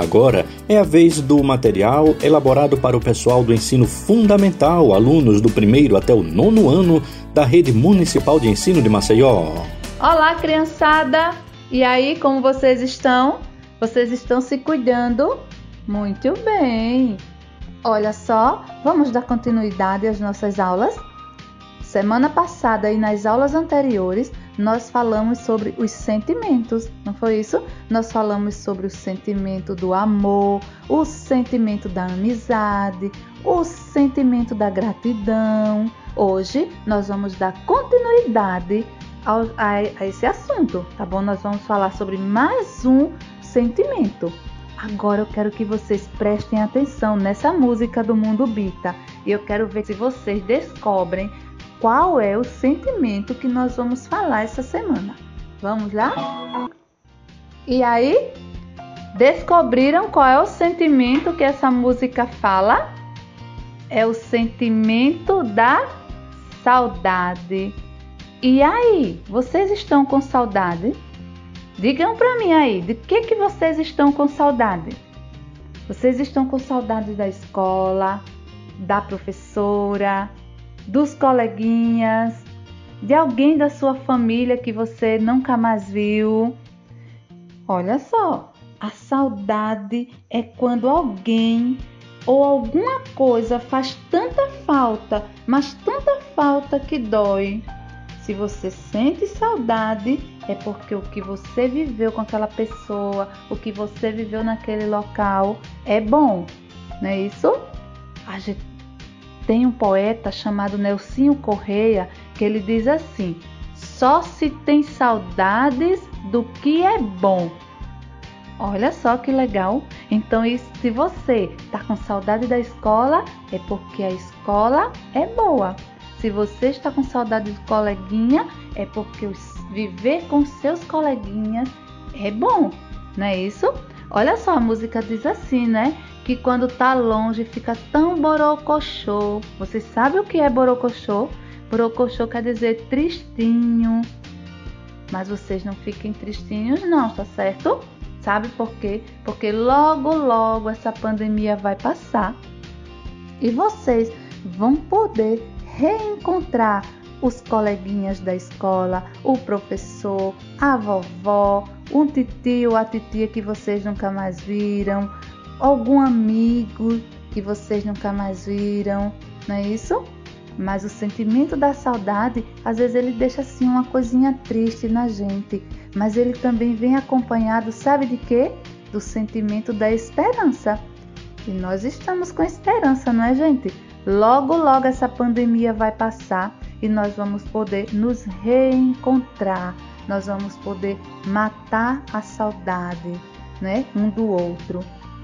Agora é a vez do material elaborado para o pessoal do ensino fundamental, alunos do primeiro até o nono ano da Rede Municipal de Ensino de Maceió. Olá, criançada! E aí, como vocês estão? Vocês estão se cuidando? Muito bem! Olha só, vamos dar continuidade às nossas aulas? Semana passada e nas aulas anteriores, nós falamos sobre os sentimentos, não foi isso? Nós falamos sobre o sentimento do amor, o sentimento da amizade, o sentimento da gratidão. Hoje nós vamos dar continuidade ao, a, a esse assunto, tá bom? Nós vamos falar sobre mais um sentimento. Agora eu quero que vocês prestem atenção nessa música do Mundo Bita e eu quero ver se vocês descobrem qual é o sentimento que nós vamos falar essa semana. Vamos lá? E aí? Descobriram qual é o sentimento que essa música fala? É o sentimento da saudade. E aí, vocês estão com saudade? Digam para mim aí, de que que vocês estão com saudade? Vocês estão com saudade da escola, da professora, dos coleguinhas, de alguém da sua família que você nunca mais viu. Olha só, a saudade é quando alguém ou alguma coisa faz tanta falta, mas tanta falta que dói. Se você sente saudade, é porque o que você viveu com aquela pessoa, o que você viveu naquele local é bom, não é isso? A gente tem um poeta chamado Nelsinho Correia que ele diz assim: só se tem saudades do que é bom. Olha só que legal. Então, se você está com saudade da escola, é porque a escola é boa. Se você está com saudade do coleguinha, é porque viver com seus coleguinhas é bom, não é isso? Olha só, a música diz assim, né? Que quando tá longe fica tão borocochô. Vocês sabem o que é borocochô? Borocochô quer dizer tristinho. Mas vocês não fiquem tristinhos não, tá certo? Sabe por quê? Porque logo logo essa pandemia vai passar e vocês vão poder reencontrar os coleguinhas da escola, o professor, a vovó, um titio, a titia que vocês nunca mais viram, algum amigo que vocês nunca mais viram, não é isso? Mas o sentimento da saudade, às vezes ele deixa assim uma coisinha triste na gente, mas ele também vem acompanhado, sabe de quê? Do sentimento da esperança. E nós estamos com esperança, não é, gente? Logo, logo essa pandemia vai passar e nós vamos poder nos reencontrar. Nós vamos poder matar a saudade, né, um do outro.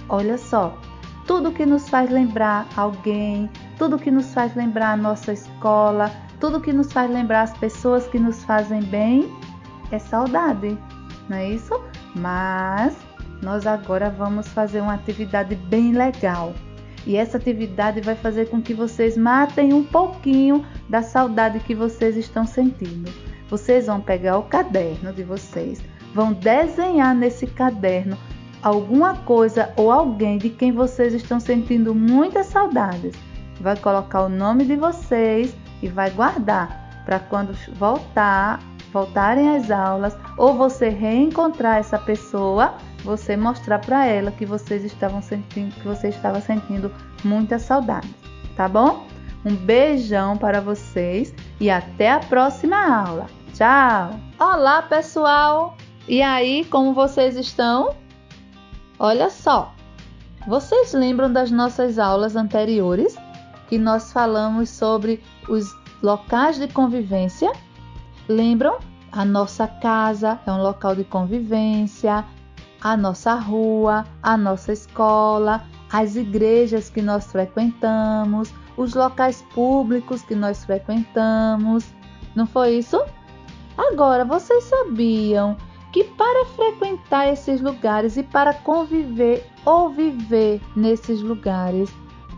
Olha só, tudo que nos faz lembrar alguém, tudo que nos faz lembrar a nossa escola, tudo que nos faz lembrar as pessoas que nos fazem bem é saudade, não é isso? Mas nós agora vamos fazer uma atividade bem legal. E essa atividade vai fazer com que vocês matem um pouquinho da saudade que vocês estão sentindo. Vocês vão pegar o caderno de vocês, vão desenhar nesse caderno alguma coisa ou alguém de quem vocês estão sentindo muitas saudades. Vai colocar o nome de vocês e vai guardar para quando voltar, voltarem às aulas ou você reencontrar essa pessoa, você mostrar para ela que vocês estavam sentindo, que você estava sentindo muita saudade, tá bom? Um beijão para vocês e até a próxima aula. Tchau! Olá, pessoal! E aí, como vocês estão? Olha só, vocês lembram das nossas aulas anteriores que nós falamos sobre os locais de convivência? Lembram? A nossa casa é um local de convivência, a nossa rua, a nossa escola, as igrejas que nós frequentamos, os locais públicos que nós frequentamos. Não foi isso? Agora, vocês sabiam que para frequentar esses lugares e para conviver ou viver nesses lugares,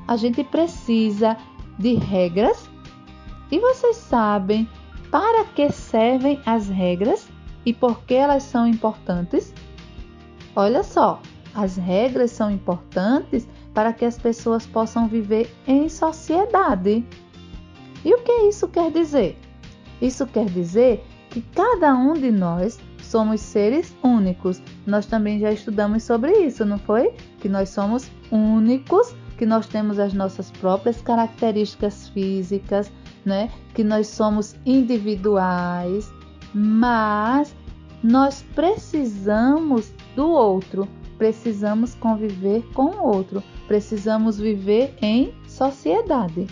a gente precisa de regras. E vocês sabem para que servem as regras e por que elas são importantes? Olha só, As regras são importantes para que as pessoas possam viver em sociedade. E o que isso quer dizer? Isso quer dizer que cada um de nós somos seres únicos. Nós também já estudamos sobre isso, não foi? Que nós somos únicos, que nós temos as nossas próprias características físicas, né? Que nós somos individuais, mas nós precisamos do outro, precisamos conviver com o outro, precisamos viver em sociedade.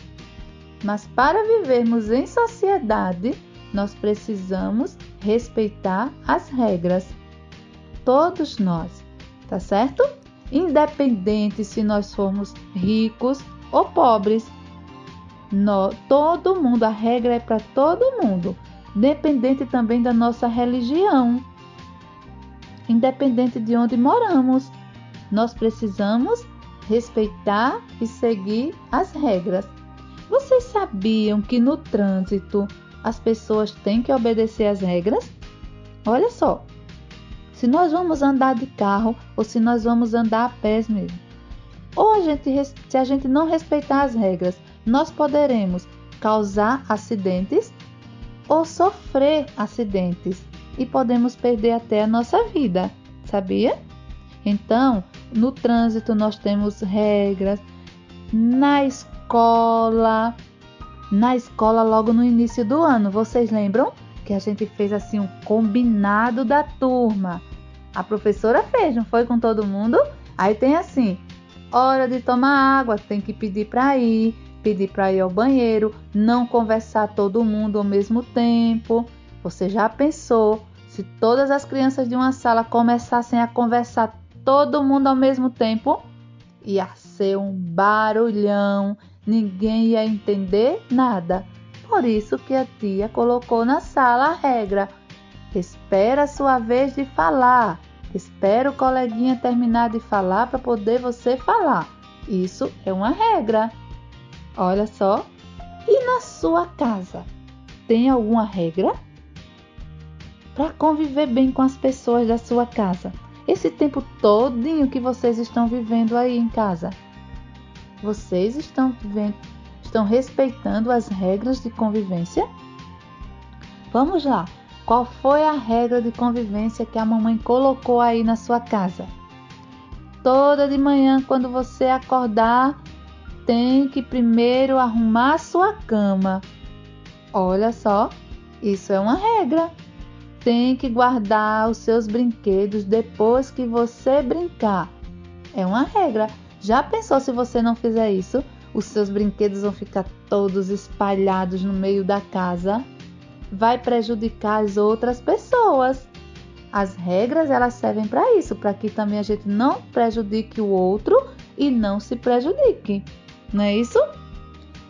Mas para vivermos em sociedade, nós precisamos respeitar as regras. Todos nós, tá certo? Independente se nós formos ricos ou pobres. No, todo mundo, a regra é para todo mundo, dependente também da nossa religião, independente de onde moramos. Nós precisamos respeitar e seguir as regras. Vocês sabiam que no trânsito as pessoas têm que obedecer às regras? Olha só, se nós vamos andar de carro ou se nós vamos andar a pés mesmo, ou a gente, se a gente não respeitar as regras, nós poderemos causar acidentes ou sofrer acidentes e podemos perder até a nossa vida, sabia? Então, no trânsito nós temos regras, na escola na escola logo no início do ano. Vocês lembram que a gente fez assim um combinado da turma? A professora fez, não foi com todo mundo? Aí tem assim: hora de tomar água, tem que pedir para ir, pedir para ir ao banheiro, não conversar todo mundo ao mesmo tempo. Você já pensou se todas as crianças de uma sala começassem a conversar todo mundo ao mesmo tempo? Ia ser um barulhão ninguém ia entender nada. Por isso que a tia colocou na sala a regra: espera a sua vez de falar. Espera o coleguinha terminar de falar para poder você falar. Isso é uma regra. Olha só. E na sua casa? Tem alguma regra? Para conviver bem com as pessoas da sua casa. Esse tempo todinho que vocês estão vivendo aí em casa. Vocês estão, estão respeitando as regras de convivência? Vamos lá. Qual foi a regra de convivência que a mamãe colocou aí na sua casa? Toda de manhã, quando você acordar, tem que primeiro arrumar a sua cama. Olha só, isso é uma regra. Tem que guardar os seus brinquedos depois que você brincar. É uma regra. Já pensou se você não fizer isso? Os seus brinquedos vão ficar todos espalhados no meio da casa. Vai prejudicar as outras pessoas. As regras elas servem para isso, para que também a gente não prejudique o outro e não se prejudique. Não é isso?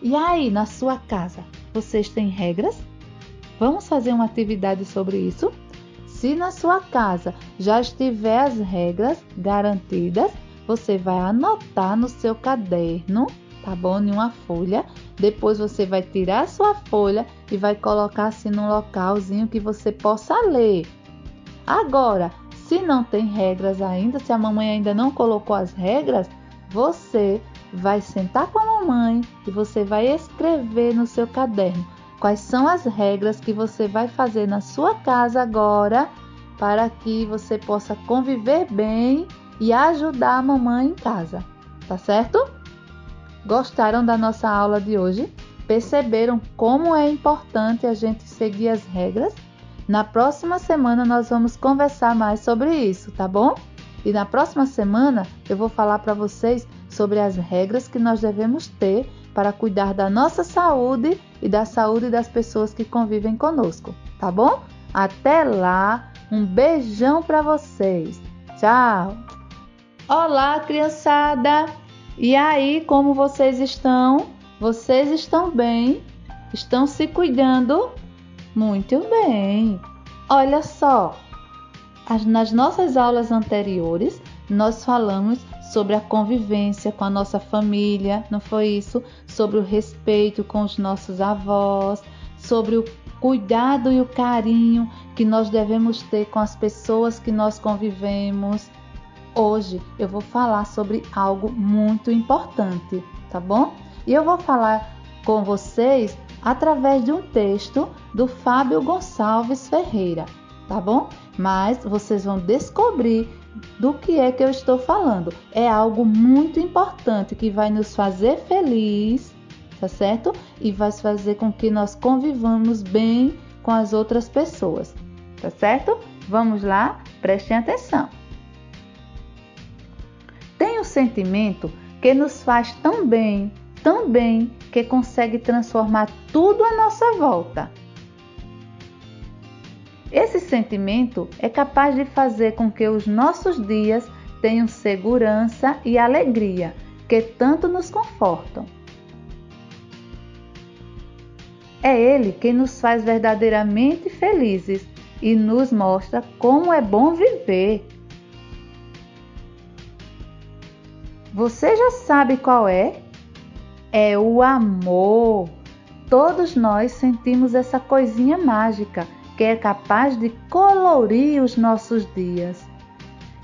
E aí, na sua casa, vocês têm regras? Vamos fazer uma atividade sobre isso? Se na sua casa já estiver as regras garantidas, você vai anotar no seu caderno, tá bom? Em uma folha. Depois você vai tirar a sua folha e vai colocar assim num localzinho que você possa ler. Agora, se não tem regras ainda, se a mamãe ainda não colocou as regras, você vai sentar com a mamãe e você vai escrever no seu caderno quais são as regras que você vai fazer na sua casa agora para que você possa conviver bem e ajudar a mamãe em casa, tá certo? Gostaram da nossa aula de hoje? Perceberam como é importante a gente seguir as regras? Na próxima semana nós vamos conversar mais sobre isso, tá bom? E na próxima semana eu vou falar para vocês sobre as regras que nós devemos ter para cuidar da nossa saúde e da saúde das pessoas que convivem conosco, tá bom? Até lá, um beijão para vocês. Tchau! Olá, criançada! E aí, como vocês estão? Vocês estão bem? Estão se cuidando? Muito bem! Olha só, nas nossas aulas anteriores, nós falamos sobre a convivência com a nossa família, não foi isso? Sobre o respeito com os nossos avós, sobre o cuidado e o carinho que nós devemos ter com as pessoas que nós convivemos Hoje eu vou falar sobre algo muito importante, tá bom? E eu vou falar com vocês através de um texto do Fábio Gonçalves Ferreira, tá bom? Mas vocês vão descobrir do que é que eu estou falando. É algo muito importante que vai nos fazer feliz, tá certo? E vai fazer com que nós convivamos bem com as outras pessoas, tá certo? Vamos lá, prestem atenção. Sentimento que nos faz tão bem, tão bem, que consegue transformar tudo à nossa volta. Esse sentimento é capaz de fazer com que os nossos dias tenham segurança e alegria, que tanto nos confortam. É ele quem nos faz verdadeiramente felizes e nos mostra como é bom viver. Você já sabe qual é? É o amor. Todos nós sentimos essa coisinha mágica que é capaz de colorir os nossos dias.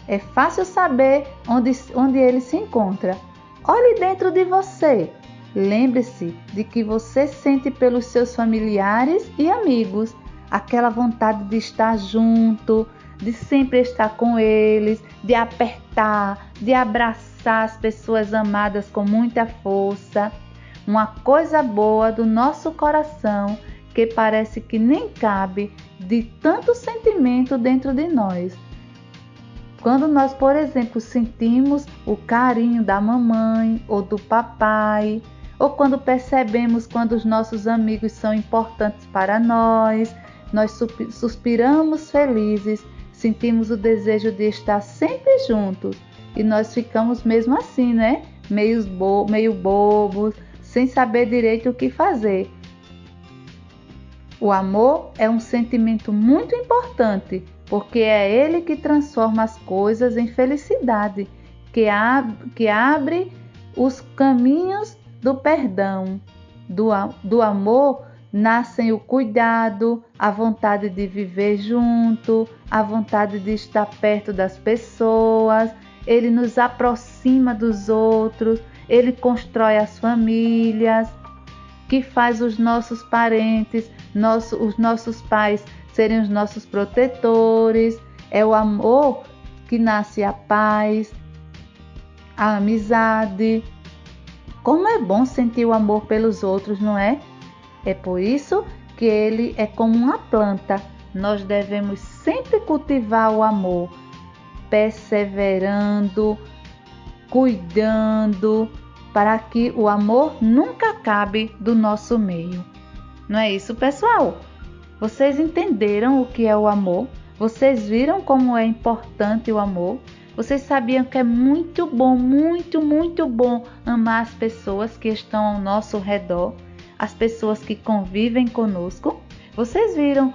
É fácil saber onde, onde ele se encontra. Olhe dentro de você. Lembre-se de que você sente pelos seus familiares e amigos aquela vontade de estar junto, de sempre estar com eles, de apertar, de abraçar as pessoas amadas com muita força. Uma coisa boa do nosso coração que parece que nem cabe de tanto sentimento dentro de nós. Quando nós, por exemplo, sentimos o carinho da mamãe ou do papai, ou quando percebemos quando os nossos amigos são importantes para nós, nós suspiramos felizes, sentimos o desejo de estar sempre juntos e nós ficamos mesmo assim, né? Meio, bo meio bobos, sem saber direito o que fazer. O amor é um sentimento muito importante, porque é ele que transforma as coisas em felicidade, que, ab que abre os caminhos do perdão. Do, do amor nascem o cuidado, a vontade de viver junto, a vontade de estar perto das pessoas. Ele nos aproxima dos outros, ele constrói as famílias que faz os nossos parentes, nosso, os nossos pais serem os nossos protetores. É o amor que nasce a paz, a amizade. Como é bom sentir o amor pelos outros, não é? É por isso que ele é como uma planta. Nós devemos sempre cultivar o amor, perseverando, cuidando, para que o amor nunca acabe do nosso meio. Não é isso, pessoal? Vocês entenderam o que é o amor? Vocês viram como é importante o amor? Vocês sabiam que é muito bom, muito, muito bom amar as pessoas que estão ao nosso redor, as pessoas que convivem conosco? Vocês viram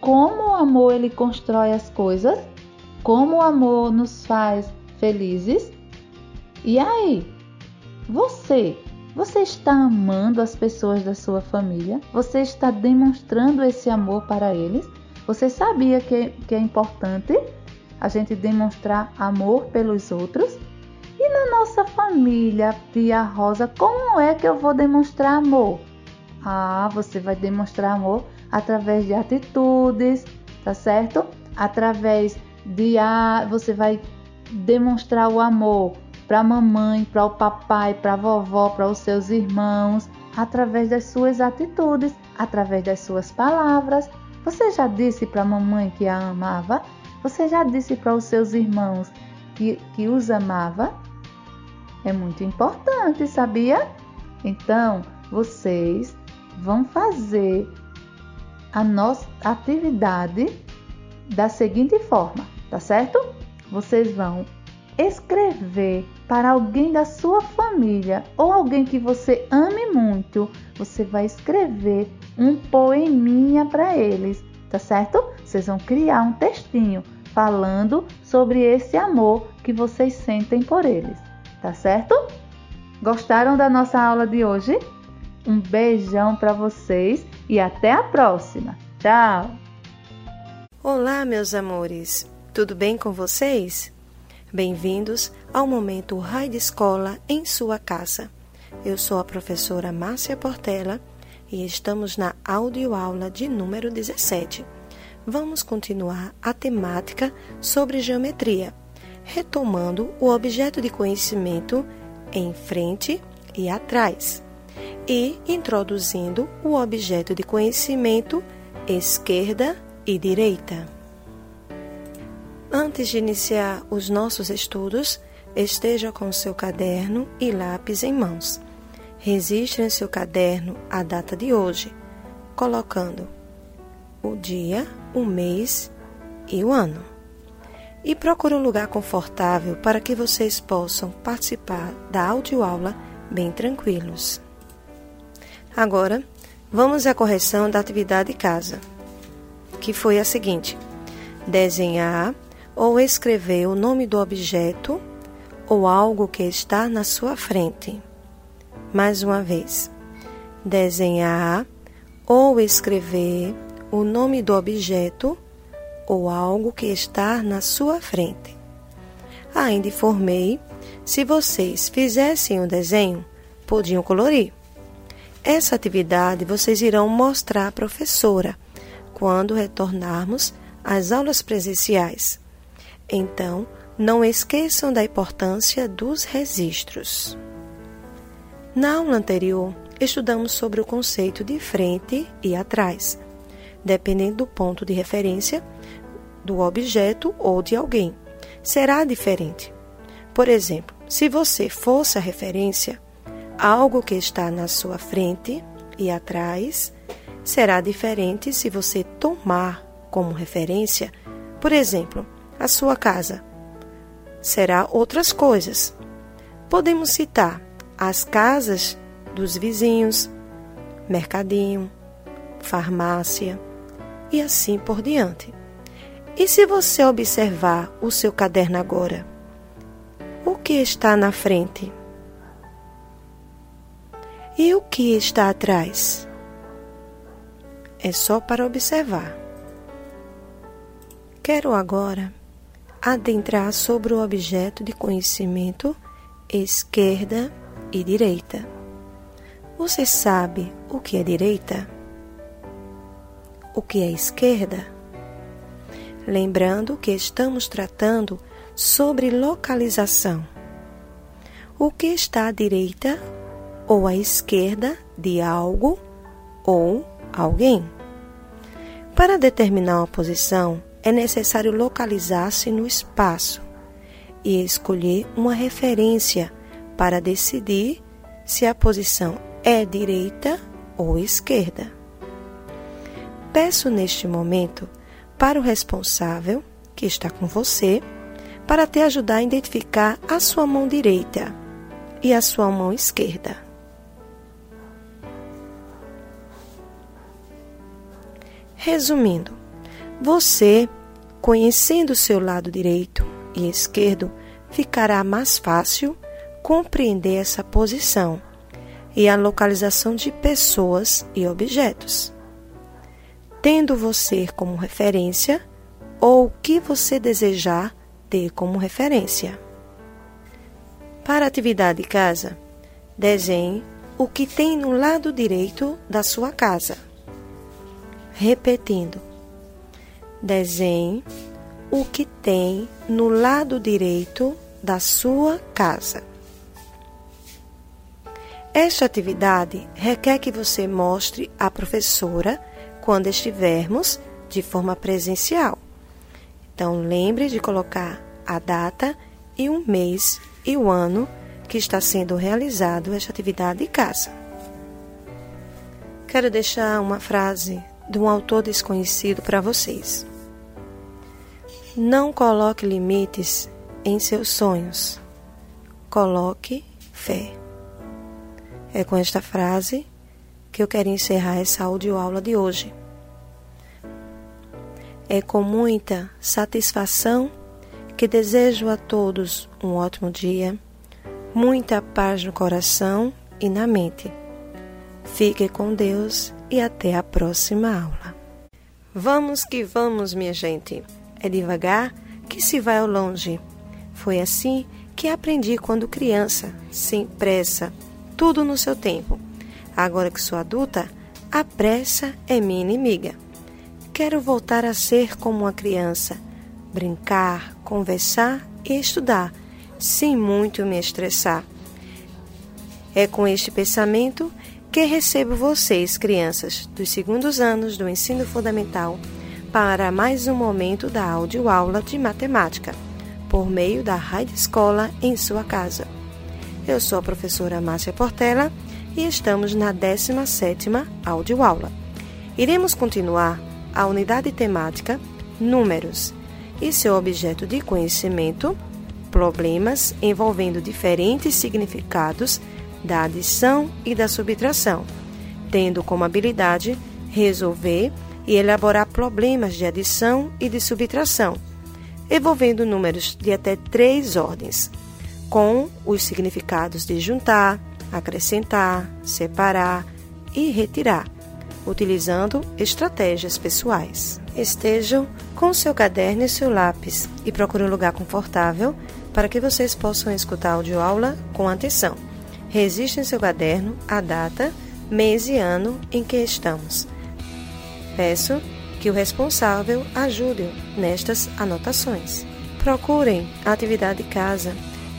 como o amor ele constrói as coisas? Como o amor nos faz felizes? E aí, você, você está amando as pessoas da sua família? Você está demonstrando esse amor para eles? Você sabia que, que é importante a gente demonstrar amor pelos outros? E na nossa família, tia Rosa, como é que eu vou demonstrar amor? Ah, você vai demonstrar amor através de atitudes, tá certo? Através de ah, você vai demonstrar o amor para a mamãe, para o papai, para a vovó, para os seus irmãos, através das suas atitudes, através das suas palavras. Você já disse para a mamãe que a amava? Você já disse para os seus irmãos que, que os amava? É muito importante, sabia? Então, vocês vão fazer a nossa atividade da seguinte forma, tá certo? Vocês vão escrever para alguém da sua família ou alguém que você ame muito, você vai escrever um poeminha para eles, tá certo? Vocês vão criar um textinho falando sobre esse amor que vocês sentem por eles, tá certo? Gostaram da nossa aula de hoje? Um beijão para vocês e até a próxima. Tchau! Olá, meus amores. Tudo bem com vocês? Bem-vindos ao momento Raio de Escola em sua casa. Eu sou a professora Márcia Portela e estamos na audioaula de número 17. Vamos continuar a temática sobre geometria, retomando o objeto de conhecimento em frente e atrás, e introduzindo o objeto de conhecimento esquerda e direita. Antes de iniciar os nossos estudos, esteja com seu caderno e lápis em mãos. Registre em seu caderno a data de hoje, colocando o dia, o mês e o ano. E procure um lugar confortável para que vocês possam participar da audioaula bem tranquilos. Agora, vamos à correção da atividade de casa, que foi a seguinte: desenhar ou escrever o nome do objeto ou algo que está na sua frente. Mais uma vez, desenhar ou escrever o nome do objeto ou algo que está na sua frente. Ainda informei, se vocês fizessem o desenho, podiam colorir. Essa atividade vocês irão mostrar à professora quando retornarmos às aulas presenciais. Então, não esqueçam da importância dos registros. Na aula anterior, estudamos sobre o conceito de frente e atrás, dependendo do ponto de referência do objeto ou de alguém. Será diferente. Por exemplo, se você fosse a referência, algo que está na sua frente e atrás será diferente se você tomar como referência, por exemplo, a sua casa. Será outras coisas. Podemos citar as casas dos vizinhos, mercadinho, farmácia e assim por diante. E se você observar o seu caderno agora, o que está na frente? E o que está atrás? É só para observar. Quero agora adentrar sobre o objeto de conhecimento esquerda e direita. Você sabe o que é direita? O que é esquerda? Lembrando que estamos tratando sobre localização. O que está à direita ou à esquerda de algo ou alguém. Para determinar uma posição, é necessário localizar-se no espaço e escolher uma referência para decidir se a posição é direita ou esquerda. Peço neste momento para o responsável, que está com você, para te ajudar a identificar a sua mão direita e a sua mão esquerda. Resumindo, você, conhecendo seu lado direito e esquerdo, ficará mais fácil compreender essa posição e a localização de pessoas e objetos. Tendo você como referência ou o que você desejar ter como referência. Para a atividade de casa, desenhe o que tem no lado direito da sua casa repetindo. Desenhe o que tem no lado direito da sua casa. Esta atividade requer que você mostre à professora quando estivermos de forma presencial. Então, lembre de colocar a data e o mês e o ano que está sendo realizado esta atividade de casa. Quero deixar uma frase de um autor desconhecido para vocês. Não coloque limites em seus sonhos. Coloque fé. É com esta frase que eu quero encerrar essa audioaula de hoje. É com muita satisfação que desejo a todos um ótimo dia, muita paz no coração e na mente. Fique com Deus e até a próxima aula. Vamos que vamos, minha gente. É devagar que se vai ao longe. Foi assim que aprendi quando criança, sem pressa, tudo no seu tempo. Agora que sou adulta, a pressa é minha inimiga. Quero voltar a ser como uma criança, brincar, conversar e estudar, sem muito me estressar. É com este pensamento que recebo vocês, crianças, dos segundos anos do ensino fundamental, para mais um momento da audioaula de matemática, por meio da Rádio Escola em sua casa. Eu sou a professora Márcia Portela e estamos na 17ª audioaula. Iremos continuar a unidade temática Números e seu objeto de conhecimento, problemas envolvendo diferentes significados da adição e da subtração, tendo como habilidade resolver e elaborar problemas de adição e de subtração, envolvendo números de até três ordens, com os significados de juntar, acrescentar, separar e retirar, utilizando estratégias pessoais. Estejam com seu caderno e seu lápis e procure um lugar confortável para que vocês possam escutar a audioaula com atenção. Registre em seu caderno a data, mês e ano em que estamos. Peço que o responsável ajude nestas anotações. Procurem a atividade de casa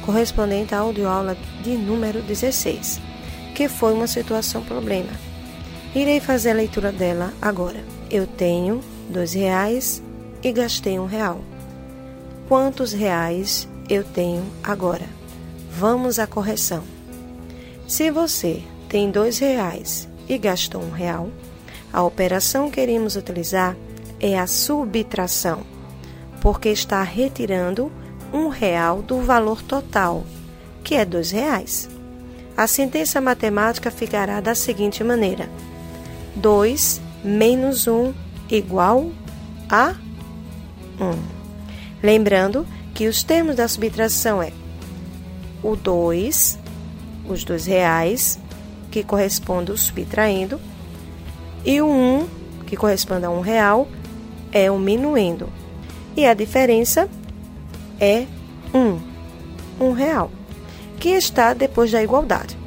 correspondente à audioaula de número 16, que foi uma situação problema. Irei fazer a leitura dela agora. Eu tenho dois reais e gastei um real. Quantos reais eu tenho agora? Vamos à correção. Se você tem dois reais e gastou um real, a operação que iremos utilizar é a subtração, porque está retirando um real do valor total, que é dois reais. A sentença matemática ficará da seguinte maneira: 2 menos 1 igual a 1. Lembrando que os termos da subtração é o 2, os dois reais, que corresponde subtraindo, e o 1, que corresponde a um real, é o minuendo. E a diferença é 1, um real, que está depois da igualdade.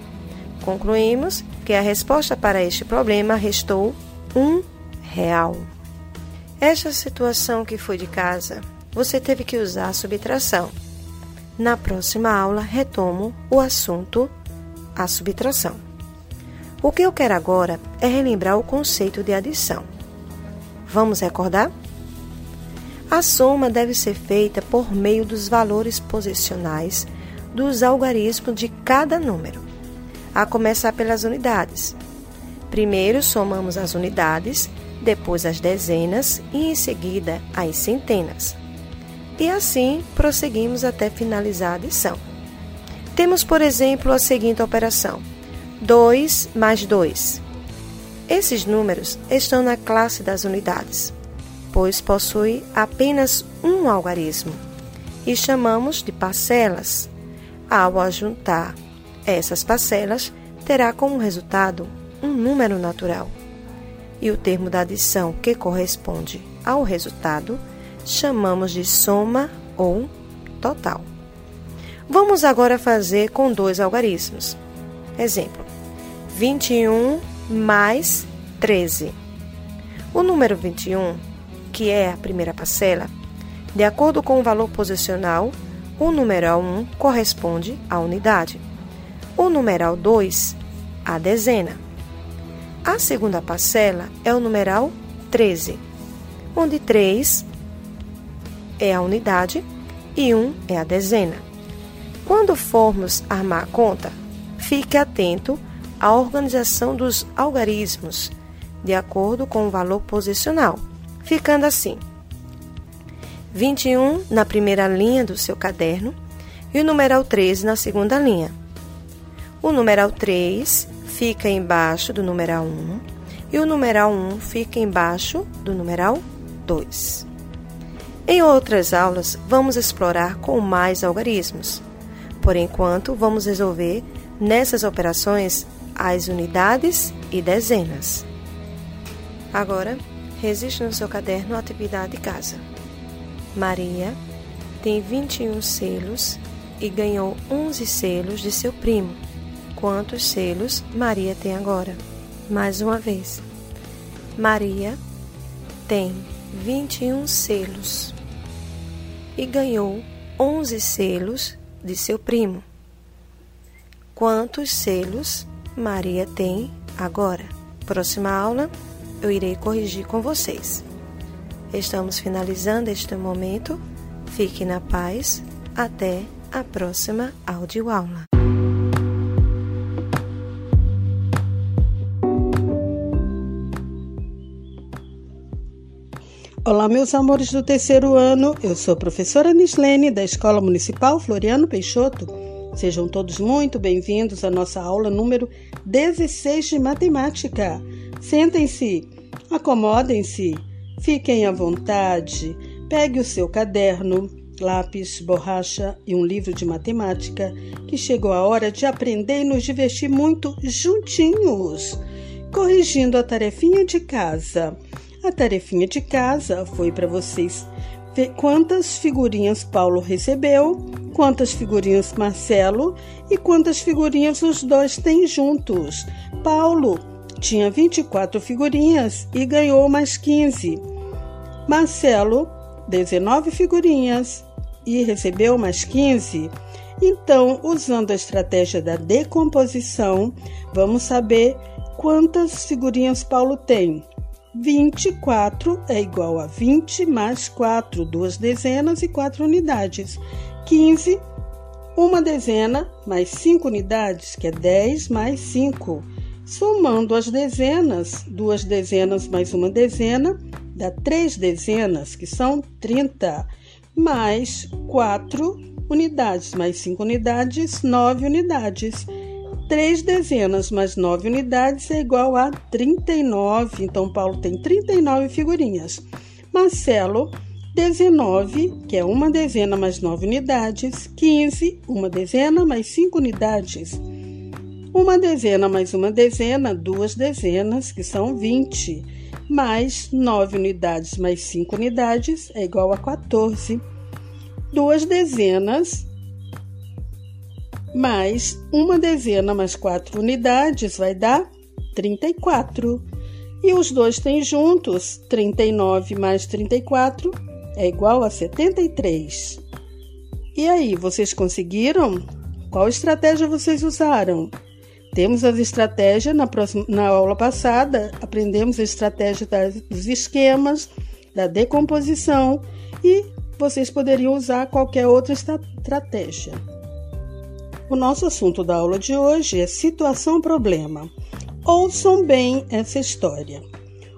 Concluímos que a resposta para este problema restou um real. Esta situação que foi de casa, você teve que usar a subtração. Na próxima aula, retomo o assunto a subtração. O que eu quero agora é relembrar o conceito de adição. Vamos recordar? A soma deve ser feita por meio dos valores posicionais dos algarismos de cada número, a começar pelas unidades. Primeiro somamos as unidades, depois as dezenas e em seguida as centenas. E assim prosseguimos até finalizar a adição. Temos, por exemplo, a seguinte operação: 2 mais 2. Esses números estão na classe das unidades, pois possui apenas um algarismo e chamamos de parcelas. Ao ajuntar essas parcelas, terá como resultado um número natural. E o termo da adição que corresponde ao resultado chamamos de soma ou total. Vamos agora fazer com dois algarismos. Exemplo: 21 mais 13. O número 21, que é a primeira parcela, de acordo com o valor posicional, o numeral 1 corresponde à unidade, o numeral 2 à dezena. A segunda parcela é o numeral 13, onde 3 é a unidade e 1 é a dezena. Quando formos armar a conta, fique atento à organização dos algarismos, de acordo com o valor posicional, ficando assim: 21 na primeira linha do seu caderno e o numeral 13 na segunda linha. O numeral 3 fica embaixo do numeral 1 e o numeral 1 fica embaixo do numeral 2. Em outras aulas, vamos explorar com mais algarismos. Por enquanto, vamos resolver nessas operações as unidades e dezenas. Agora, registre no seu caderno a atividade de casa. Maria tem 21 selos e ganhou 11 selos de seu primo. Quantos selos Maria tem agora? Mais uma vez. Maria tem 21 selos e ganhou 11 selos de seu primo. Quantos selos Maria tem agora? Próxima aula eu irei corrigir com vocês. Estamos finalizando este momento. Fique na paz. Até a próxima audioaula. Olá, meus amores do terceiro ano. Eu sou a professora Nislene, da Escola Municipal Floriano Peixoto. Sejam todos muito bem-vindos à nossa aula número 16 de matemática. Sentem-se, acomodem-se, fiquem à vontade, pegue o seu caderno, lápis, borracha e um livro de matemática, que chegou a hora de aprender e nos divertir muito juntinhos, corrigindo a tarefinha de casa. A tarefinha de casa foi para vocês ver quantas figurinhas Paulo recebeu, quantas figurinhas Marcelo e quantas figurinhas os dois têm juntos. Paulo tinha 24 figurinhas e ganhou mais 15. Marcelo, 19 figurinhas e recebeu mais 15. Então, usando a estratégia da decomposição, vamos saber quantas figurinhas Paulo tem. 24 é igual a 20 mais 4, duas dezenas e 4 unidades. 15, uma dezena mais 5 unidades, que é 10 mais 5. Somando as dezenas, duas dezenas mais uma dezena, dá três dezenas, que são 30, mais 4 unidades, mais 5 unidades, 9 unidades. 3 dezenas mais 9 unidades é igual a 39. Então, Paulo tem 39 figurinhas. Marcelo, 19, que é uma dezena mais 9 unidades. 15, uma dezena mais 5 unidades. Uma dezena mais uma dezena, duas dezenas, que são 20. Mais 9 unidades mais 5 unidades é igual a 14. Duas dezenas mais uma dezena mais quatro unidades vai dar 34. E os dois têm juntos 39 mais 34 é igual a 73. E aí, vocês conseguiram? Qual estratégia vocês usaram? Temos as estratégias na, próxima, na aula passada, aprendemos a estratégia das, dos esquemas, da decomposição e vocês poderiam usar qualquer outra estratégia. O nosso assunto da aula de hoje é situação-problema. Ouçam bem essa história.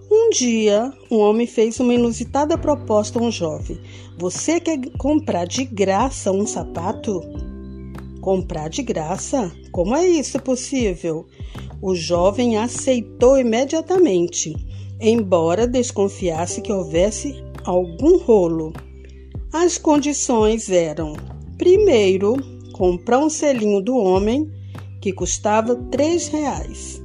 Um dia, um homem fez uma inusitada proposta a um jovem: Você quer comprar de graça um sapato? Comprar de graça? Como é isso possível? O jovem aceitou imediatamente, embora desconfiasse que houvesse algum rolo. As condições eram: primeiro, comprar um selinho do homem que custava três reais,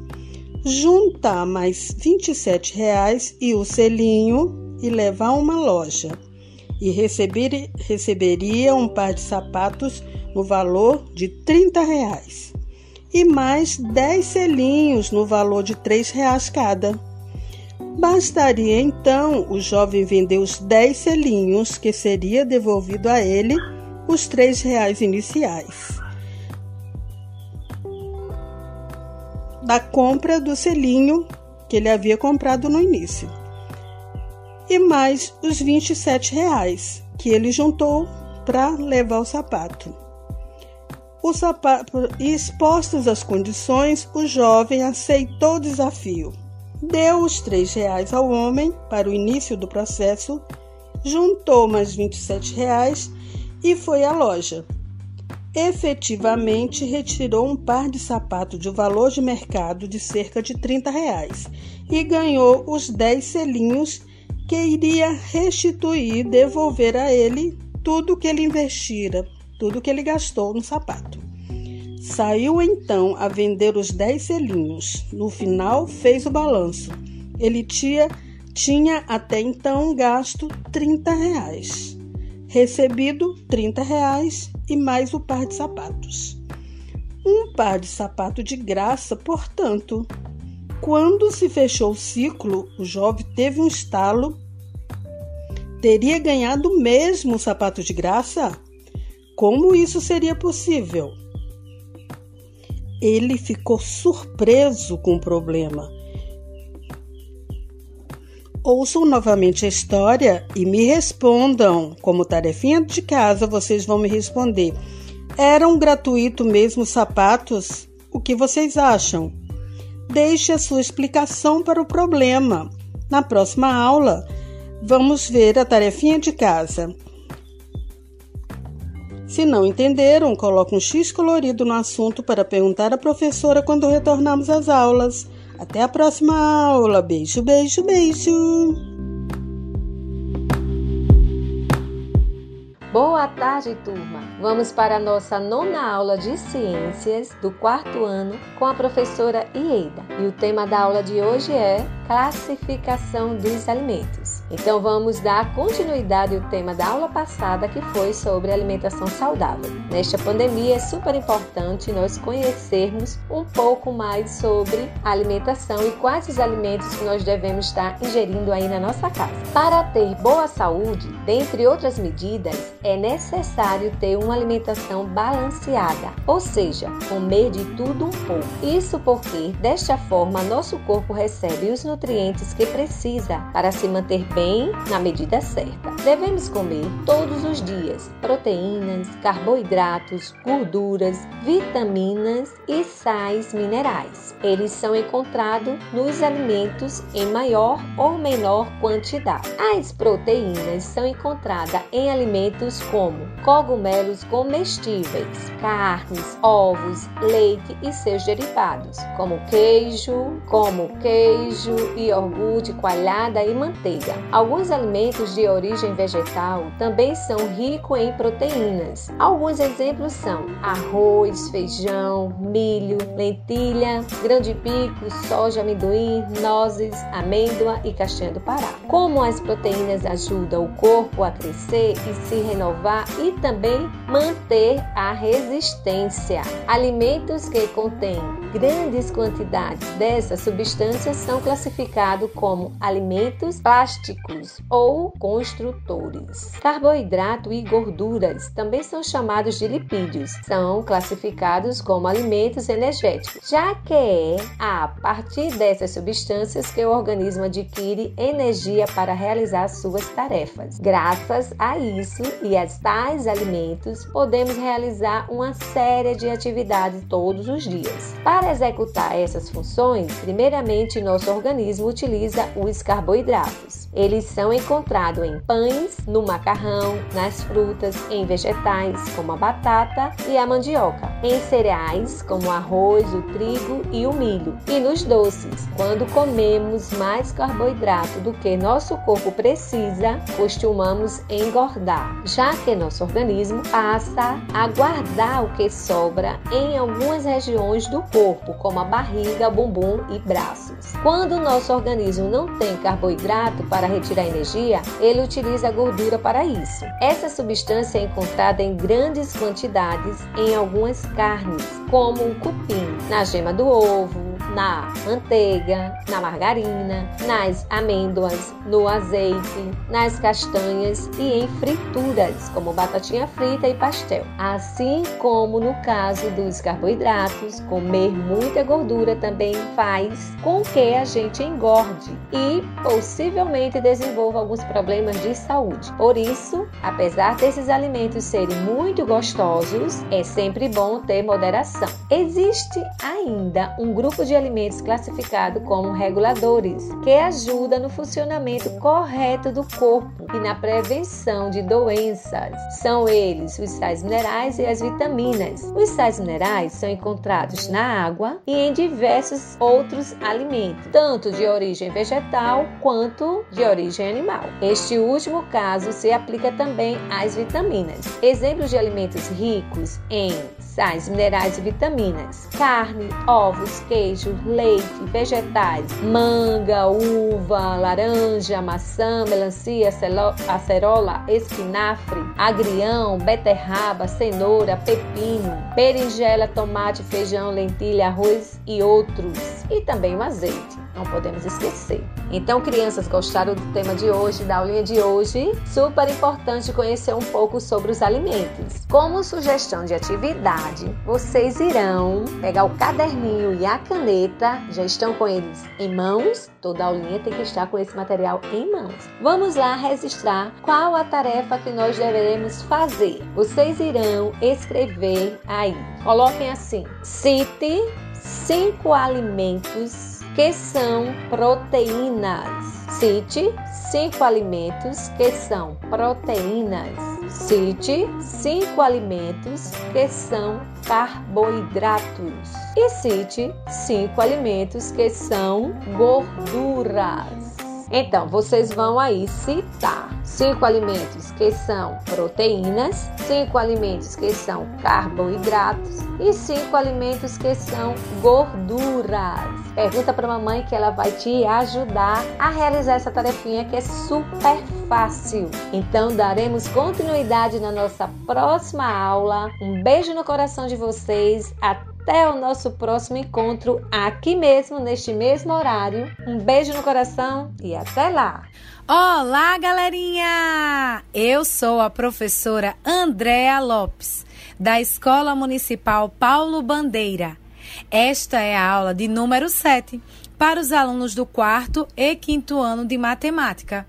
juntar mais 27 reais e o selinho e levar a uma loja. E receber, receberia um par de sapatos no valor de 30 reais. E mais 10 selinhos no valor de 3 reais cada. Bastaria então o jovem vender os 10 selinhos que seria devolvido a ele os três reais iniciais da compra do selinho que ele havia comprado no início e mais os 27 reais que ele juntou para levar o sapato. O sapato, expostas as condições, o jovem aceitou o desafio. Deu os três reais ao homem para o início do processo, juntou mais 27 reais e foi à loja. Efetivamente retirou um par de sapatos de valor de mercado de cerca de 30 reais e ganhou os 10 selinhos que iria restituir e devolver a ele tudo que ele investira, tudo que ele gastou no sapato. Saiu então a vender os 10 selinhos. No final, fez o balanço. Ele tinha, tinha até então gasto 30 reais Recebido 30 reais e mais o par de sapatos. Um par de sapato de graça, portanto. Quando se fechou o ciclo, o jovem teve um estalo. Teria ganhado mesmo o sapato de graça? Como isso seria possível? Ele ficou surpreso com o problema. Ouçam novamente a história e me respondam. Como tarefinha de casa, vocês vão me responder. Eram gratuito mesmo sapatos? O que vocês acham? Deixe a sua explicação para o problema. Na próxima aula, vamos ver a tarefinha de casa. Se não entenderam, coloque um X colorido no assunto para perguntar à professora quando retornarmos às aulas. Até a próxima aula. Beijo, beijo, beijo. Boa tarde, turma! Vamos para a nossa nona aula de ciências do quarto ano com a professora Ieda. E o tema da aula de hoje é classificação dos alimentos. Então vamos dar continuidade ao tema da aula passada que foi sobre alimentação saudável. Nesta pandemia é super importante nós conhecermos um pouco mais sobre alimentação e quais os alimentos que nós devemos estar ingerindo aí na nossa casa. Para ter boa saúde, dentre outras medidas, é necessário ter uma alimentação balanceada, ou seja, comer de tudo um pouco. Isso porque desta forma nosso corpo recebe os nutrientes que precisa para se manter bem na medida certa. Devemos comer todos os dias proteínas, carboidratos, gorduras, vitaminas e sais minerais. Eles são encontrados nos alimentos em maior ou menor quantidade. As proteínas são encontradas em alimentos como cogumelos comestíveis, carnes, ovos, leite e seus derivados, como queijo, como queijo, iogurte, coalhada e manteiga. Alguns alimentos de origem vegetal também são ricos em proteínas. Alguns exemplos são arroz, feijão, milho, lentilha, grão de pico, soja, amendoim, nozes, amêndoa e castanha do Pará. Como as proteínas ajudam o corpo a crescer e se renovar, e também manter a resistência. Alimentos que contêm grandes quantidades dessas substâncias são classificados como alimentos plásticos ou construtores. Carboidrato e gorduras também são chamados de lipídios. São classificados como alimentos energéticos, já que é a partir dessas substâncias que o organismo adquire energia para realizar suas tarefas. Graças a isso e as tais alimentos, podemos realizar uma série de atividades todos os dias. Para executar essas funções, primeiramente nosso organismo utiliza os carboidratos. Eles são encontrados em pães, no macarrão, nas frutas, em vegetais como a batata e a mandioca, em cereais como o arroz, o trigo e o milho, e nos doces. Quando comemos mais carboidrato do que nosso corpo precisa, costumamos engordar. Já que nosso organismo passa a guardar o que sobra em algumas regiões do corpo, como a barriga, bumbum e braços. Quando o nosso organismo não tem carboidrato para retirar energia, ele utiliza a gordura para isso. Essa substância é encontrada em grandes quantidades em algumas carnes, como o cupim, na gema do ovo, novo, na manteiga, na margarina, nas amêndoas, no azeite, nas castanhas e em frituras, como batatinha frita e pastel. Assim como no caso dos carboidratos, comer muita gordura também faz com que a gente engorde e possivelmente desenvolva alguns problemas de saúde. Por isso, apesar desses alimentos serem muito gostosos, é sempre bom ter moderação. Existe ainda um grupo de alimentos classificados como reguladores, que ajuda no funcionamento correto do corpo e na prevenção de doenças. São eles os sais minerais e as vitaminas. Os sais minerais são encontrados na água e em diversos outros alimentos, tanto de origem vegetal quanto de origem animal. Este último caso se aplica também às vitaminas. Exemplos de alimentos ricos em sais minerais e vitaminas. Carne, ovos, queijo, leite, vegetais, manga, uva, laranja, maçã, melancia, acerola, espinafre, agrião, beterraba, cenoura, pepino, berinjela, tomate, feijão, lentilha, arroz e outros. E também o azeite não podemos esquecer. Então, crianças, gostaram do tema de hoje, da aulinha de hoje? Super importante conhecer um pouco sobre os alimentos. Como sugestão de atividade, vocês irão pegar o caderninho e a caneta, já estão com eles em mãos? Toda aulinha tem que estar com esse material em mãos. Vamos lá registrar qual a tarefa que nós deveremos fazer. Vocês irão escrever aí. Coloquem assim: cite cinco alimentos que são proteínas. Cite cinco alimentos que são proteínas. Cite cinco alimentos que são carboidratos. E cite cinco alimentos que são gorduras. Então, vocês vão aí citar cinco alimentos que são proteínas, cinco alimentos que são carboidratos e cinco alimentos que são gorduras. Pergunta para a mamãe que ela vai te ajudar a realizar essa tarefinha que é super fácil. Então, daremos continuidade na nossa próxima aula. Um beijo no coração de vocês. Até até o nosso próximo encontro aqui mesmo, neste mesmo horário. Um beijo no coração e até lá! Olá, galerinha! Eu sou a professora Andréa Lopes, da Escola Municipal Paulo Bandeira. Esta é a aula de número 7 para os alunos do quarto e quinto ano de matemática.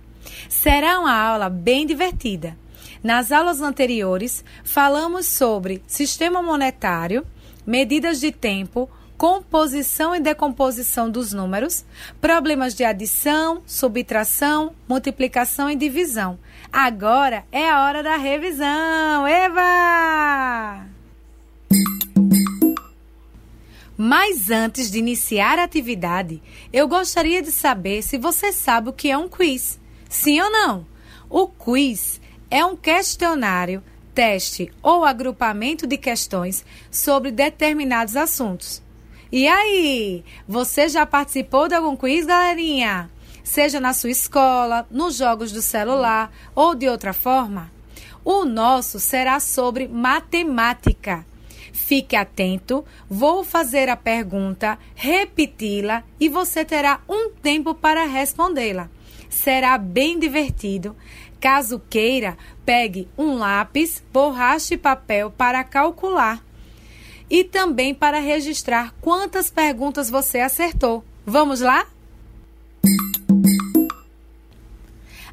Será uma aula bem divertida. Nas aulas anteriores, falamos sobre sistema monetário medidas de tempo, composição e decomposição dos números, problemas de adição, subtração, multiplicação e divisão. Agora é a hora da revisão. Eva! Mas antes de iniciar a atividade, eu gostaria de saber se você sabe o que é um quiz. Sim ou não? O quiz é um questionário teste ou agrupamento de questões sobre determinados assuntos. E aí, você já participou de algum quiz, galerinha? Seja na sua escola, nos jogos do celular ou de outra forma? O nosso será sobre matemática. Fique atento, vou fazer a pergunta, repeti-la e você terá um tempo para respondê-la. Será bem divertido. Caso queira, pegue um lápis, borracha e papel para calcular e também para registrar quantas perguntas você acertou. Vamos lá?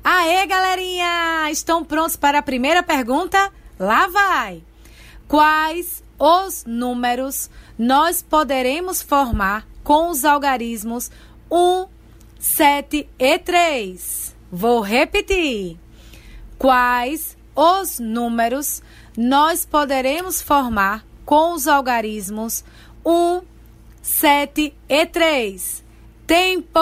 Aê, galerinha! Estão prontos para a primeira pergunta? Lá vai! Quais os números nós poderemos formar com os algarismos 1, 7 e 3? Vou repetir quais os números nós poderemos formar com os algarismos 1, 7 e 3. Tempo!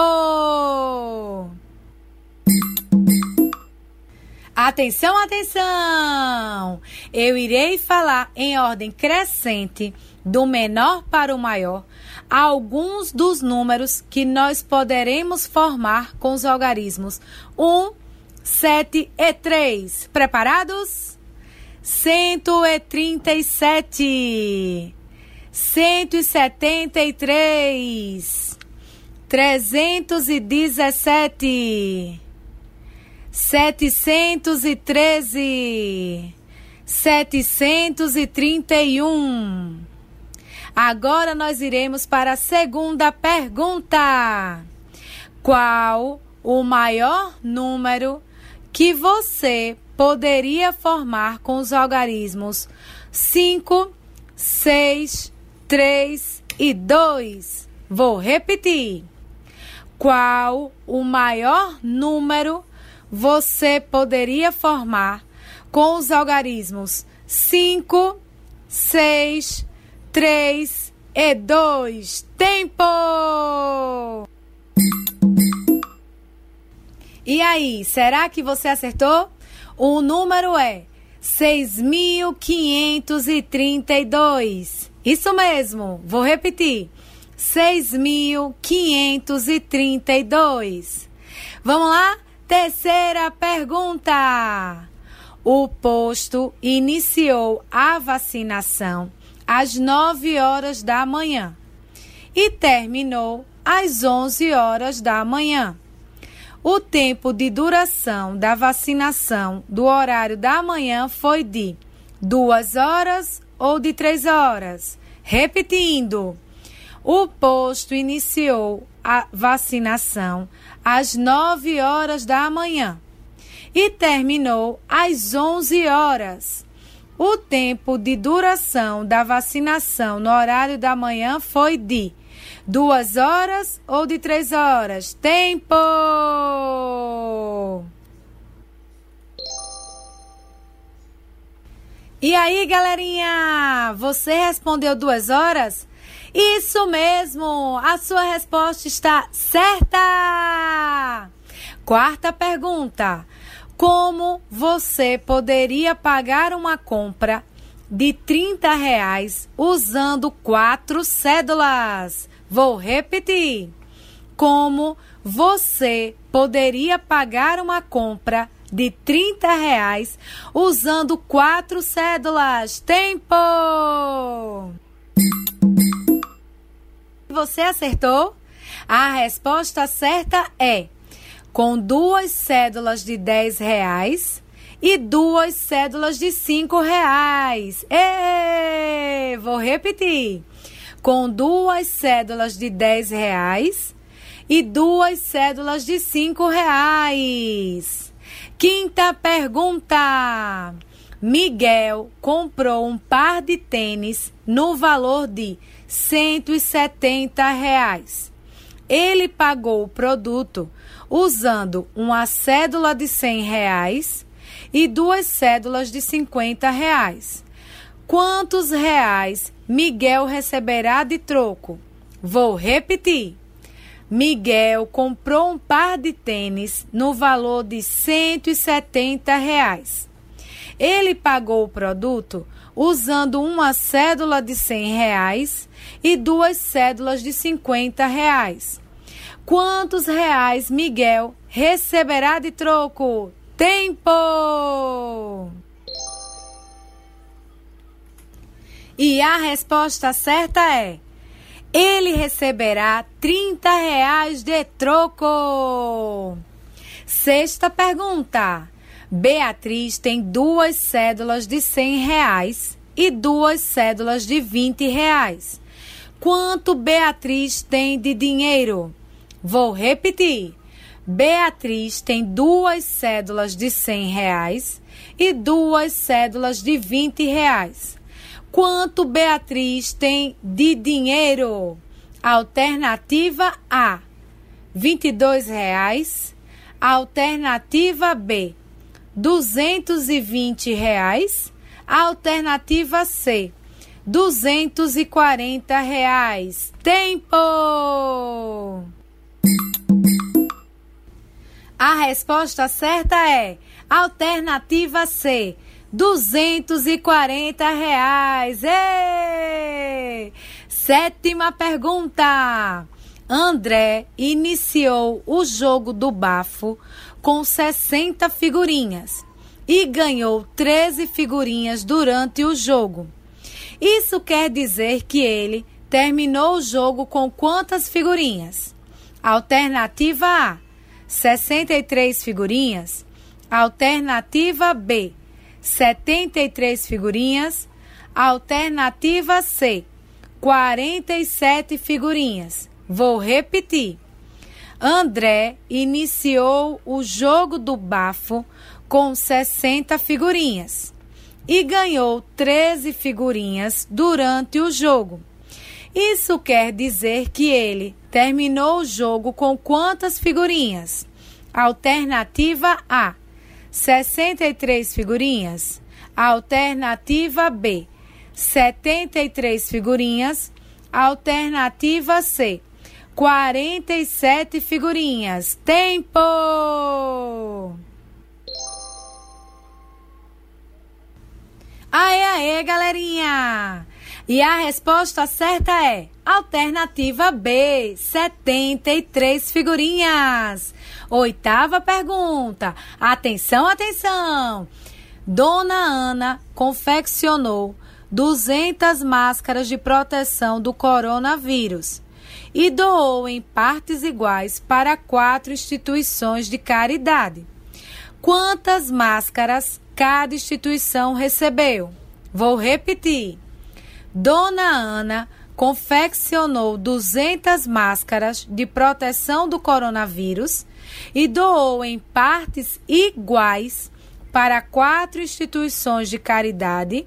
Atenção, atenção! Eu irei falar em ordem crescente, do menor para o maior, alguns dos números que nós poderemos formar com os algarismos 1, 7 e 3. Preparados? 137, 173, 317, 713, 731. Agora nós iremos para a segunda pergunta. Qual o maior número que você poderia formar com os algarismos 5, 6, 3 e 2. Vou repetir. Qual o maior número você poderia formar com os algarismos 5, 6, 3 e 2? Tempo! E aí, será que você acertou? O número é 6.532. Isso mesmo, vou repetir. 6.532. Vamos lá? Terceira pergunta. O posto iniciou a vacinação às 9 horas da manhã e terminou às 11 horas da manhã. O tempo de duração da vacinação do horário da manhã foi de duas horas ou de três horas. Repetindo, o posto iniciou a vacinação às 9 horas da manhã e terminou às 11 horas. O tempo de duração da vacinação no horário da manhã foi de duas horas ou de três horas? Tempo! E aí, galerinha? Você respondeu duas horas? Isso mesmo! A sua resposta está certa! Quarta pergunta: Como você poderia pagar uma compra de 30 reais usando quatro cédulas? Vou repetir. Como você poderia pagar uma compra de 30 reais usando quatro cédulas? Tempo! Você acertou? A resposta certa é com duas cédulas de 10 reais e duas cédulas de 5 reais. Ê, vou repetir com duas cédulas de 10 reais e duas cédulas de 5 reais. Quinta pergunta. Miguel comprou um par de tênis no valor de 170 reais. Ele pagou o produto usando uma cédula de 100 reais e duas cédulas de 50 reais. Quantos reais Miguel receberá de troco? Vou repetir. Miguel comprou um par de tênis no valor de 170 reais. Ele pagou o produto usando uma cédula de 100 reais e duas cédulas de 50 reais. Quantos reais Miguel receberá de troco? Tempo! E a resposta certa é: ele receberá 30 reais de troco. Sexta pergunta. Beatriz tem duas cédulas de 100 reais e duas cédulas de 20 reais. Quanto Beatriz tem de dinheiro? Vou repetir. Beatriz tem duas cédulas de 100 reais e duas cédulas de 20 reais. Quanto Beatriz tem de dinheiro? Alternativa A, R$ reais. Alternativa B, R$ reais. Alternativa C, R$ reais. Tempo! A resposta certa é alternativa C, 240 reais. Ei! Sétima pergunta. André iniciou o jogo do bafo com 60 figurinhas e ganhou 13 figurinhas durante o jogo. Isso quer dizer que ele terminou o jogo com quantas figurinhas? Alternativa A: 63 figurinhas. Alternativa B: 73 figurinhas. Alternativa C, 47 figurinhas. Vou repetir. André iniciou o jogo do bafo com 60 figurinhas e ganhou 13 figurinhas durante o jogo. Isso quer dizer que ele terminou o jogo com quantas figurinhas? Alternativa A: 63 figurinhas. Alternativa B, 73 figurinhas. Alternativa C, 47 figurinhas. Tempo! Aê, aê, galerinha! E a resposta certa é alternativa B, 73 figurinhas. Oitava pergunta. Atenção, atenção. Dona Ana confeccionou 200 máscaras de proteção do coronavírus e doou em partes iguais para quatro instituições de caridade. Quantas máscaras cada instituição recebeu? Vou repetir. Dona Ana confeccionou 200 máscaras de proteção do coronavírus e doou em partes iguais para quatro instituições de caridade.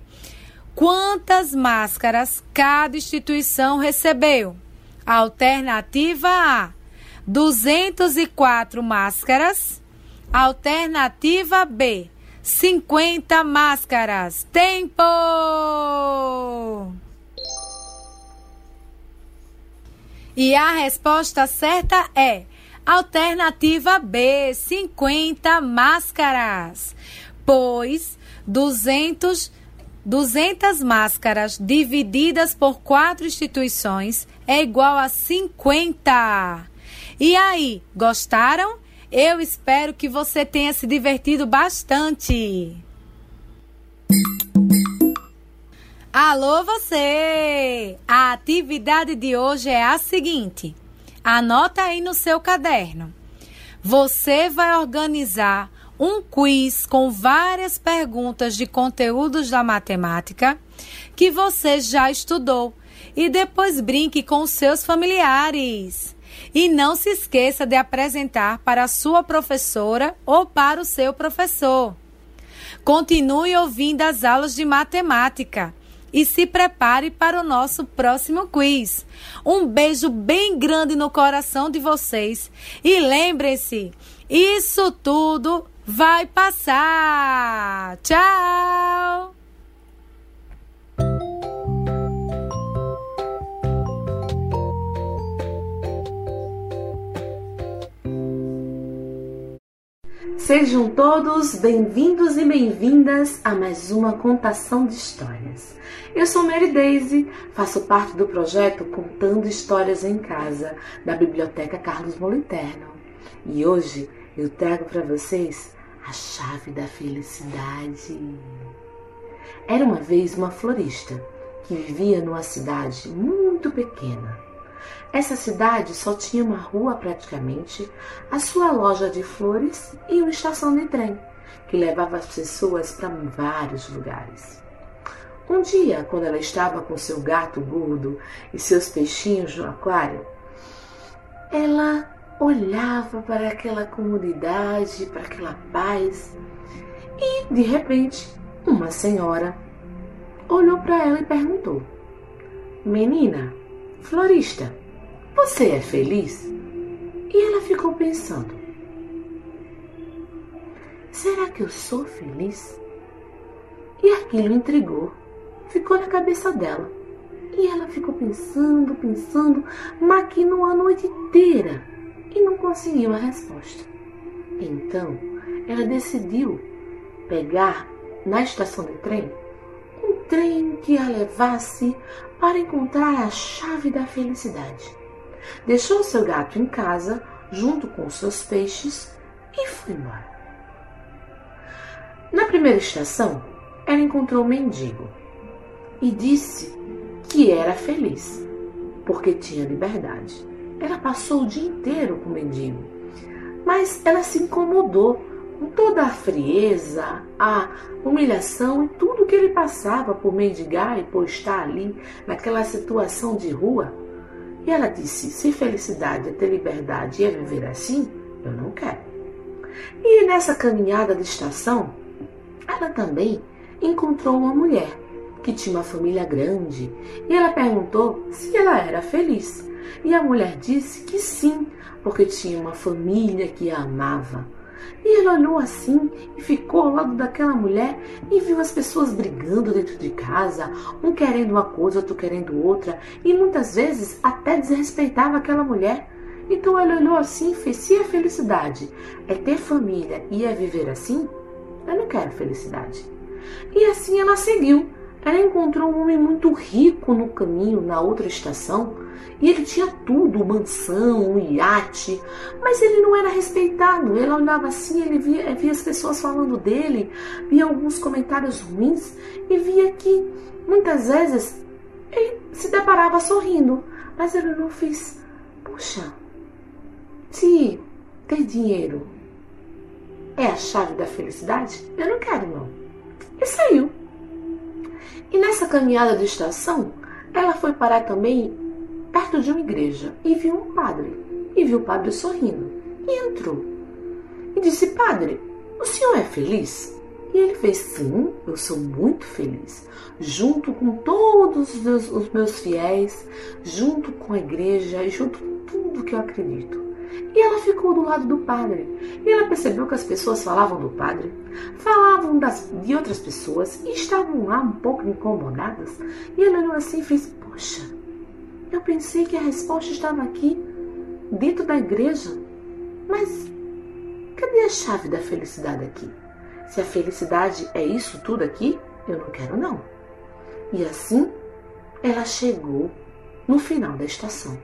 Quantas máscaras cada instituição recebeu? Alternativa A: 204 máscaras. Alternativa B: 50 máscaras. Tempo! E a resposta certa é alternativa B, 50 máscaras. Pois 200 200 máscaras divididas por quatro instituições é igual a 50. E aí, gostaram? Eu espero que você tenha se divertido bastante. Alô, você! A atividade de hoje é a seguinte: anota aí no seu caderno. Você vai organizar um quiz com várias perguntas de conteúdos da matemática que você já estudou e depois brinque com seus familiares. E não se esqueça de apresentar para a sua professora ou para o seu professor. Continue ouvindo as aulas de matemática e se prepare para o nosso próximo quiz. Um beijo bem grande no coração de vocês e lembre-se, isso tudo vai passar. Tchau! Sejam todos bem-vindos e bem-vindas a mais uma contação de histórias. Eu sou Mary Daisy, faço parte do projeto Contando Histórias em Casa, da Biblioteca Carlos Moliterno. E hoje eu trago para vocês a chave da felicidade. Era uma vez uma florista que vivia numa cidade muito pequena essa cidade só tinha uma rua praticamente, a sua loja de flores e uma estação de trem que levava as pessoas para vários lugares. Um dia, quando ela estava com seu gato gordo e seus peixinhos no aquário, ela olhava para aquela comunidade, para aquela paz, e de repente, uma senhora olhou para ela e perguntou: Menina, florista, você é feliz? E ela ficou pensando: Será que eu sou feliz? E aquilo intrigou, ficou na cabeça dela. E ela ficou pensando, pensando, maquinou a noite inteira e não conseguiu uma resposta. Então, ela decidiu pegar na estação de trem um trem que a levasse para encontrar a chave da felicidade deixou seu gato em casa junto com seus peixes e foi embora. Na primeira estação, ela encontrou um mendigo e disse que era feliz porque tinha liberdade. Ela passou o dia inteiro com o mendigo, mas ela se incomodou com toda a frieza, a humilhação e tudo que ele passava por mendigar e por estar ali naquela situação de rua. E ela disse: se felicidade é ter liberdade e é viver assim, eu não quero. E nessa caminhada de estação, ela também encontrou uma mulher que tinha uma família grande e ela perguntou se ela era feliz. E a mulher disse que sim, porque tinha uma família que a amava. E ele olhou assim e ficou ao lado daquela mulher e viu as pessoas brigando dentro de casa, um querendo uma coisa, outro querendo outra, e muitas vezes até desrespeitava aquela mulher. Então ele olhou assim e fez: se a felicidade é ter família e é viver assim, eu não quero felicidade. E assim ela seguiu. Ela encontrou um homem muito rico no caminho, na outra estação, e ele tinha tudo, mansão, iate, mas ele não era respeitado. Ela olhava assim, ele via, via as pessoas falando dele, via alguns comentários ruins e via que muitas vezes ele se deparava sorrindo, mas ele não fez. Puxa, se ter dinheiro é a chave da felicidade, eu não quero não. E saiu. E nessa caminhada de estação, ela foi parar também perto de uma igreja e viu um padre. E viu o padre sorrindo. E entrou. E disse: Padre, o senhor é feliz? E ele fez: Sim, eu sou muito feliz. Junto com todos os meus fiéis, junto com a igreja e junto com tudo que eu acredito. E ela ficou do lado do padre. E ela percebeu que as pessoas falavam do padre, falavam das, de outras pessoas e estavam lá um pouco incomodadas. E ela olhou assim e fez: Poxa, eu pensei que a resposta estava aqui, dentro da igreja. Mas cadê a chave da felicidade aqui? Se a felicidade é isso tudo aqui, eu não quero não. E assim ela chegou no final da estação.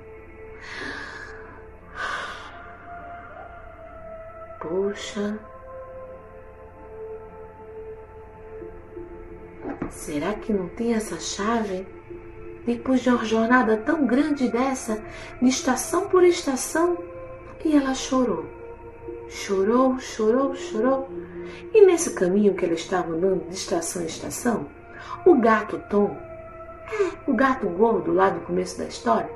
Poxa. Será que não tem essa chave? Depois de uma jornada tão grande dessa, de estação por estação, e ela chorou. Chorou, chorou, chorou. E nesse caminho que ela estava andando de estação em estação, o gato Tom, é, o gato gordo lá do começo da história,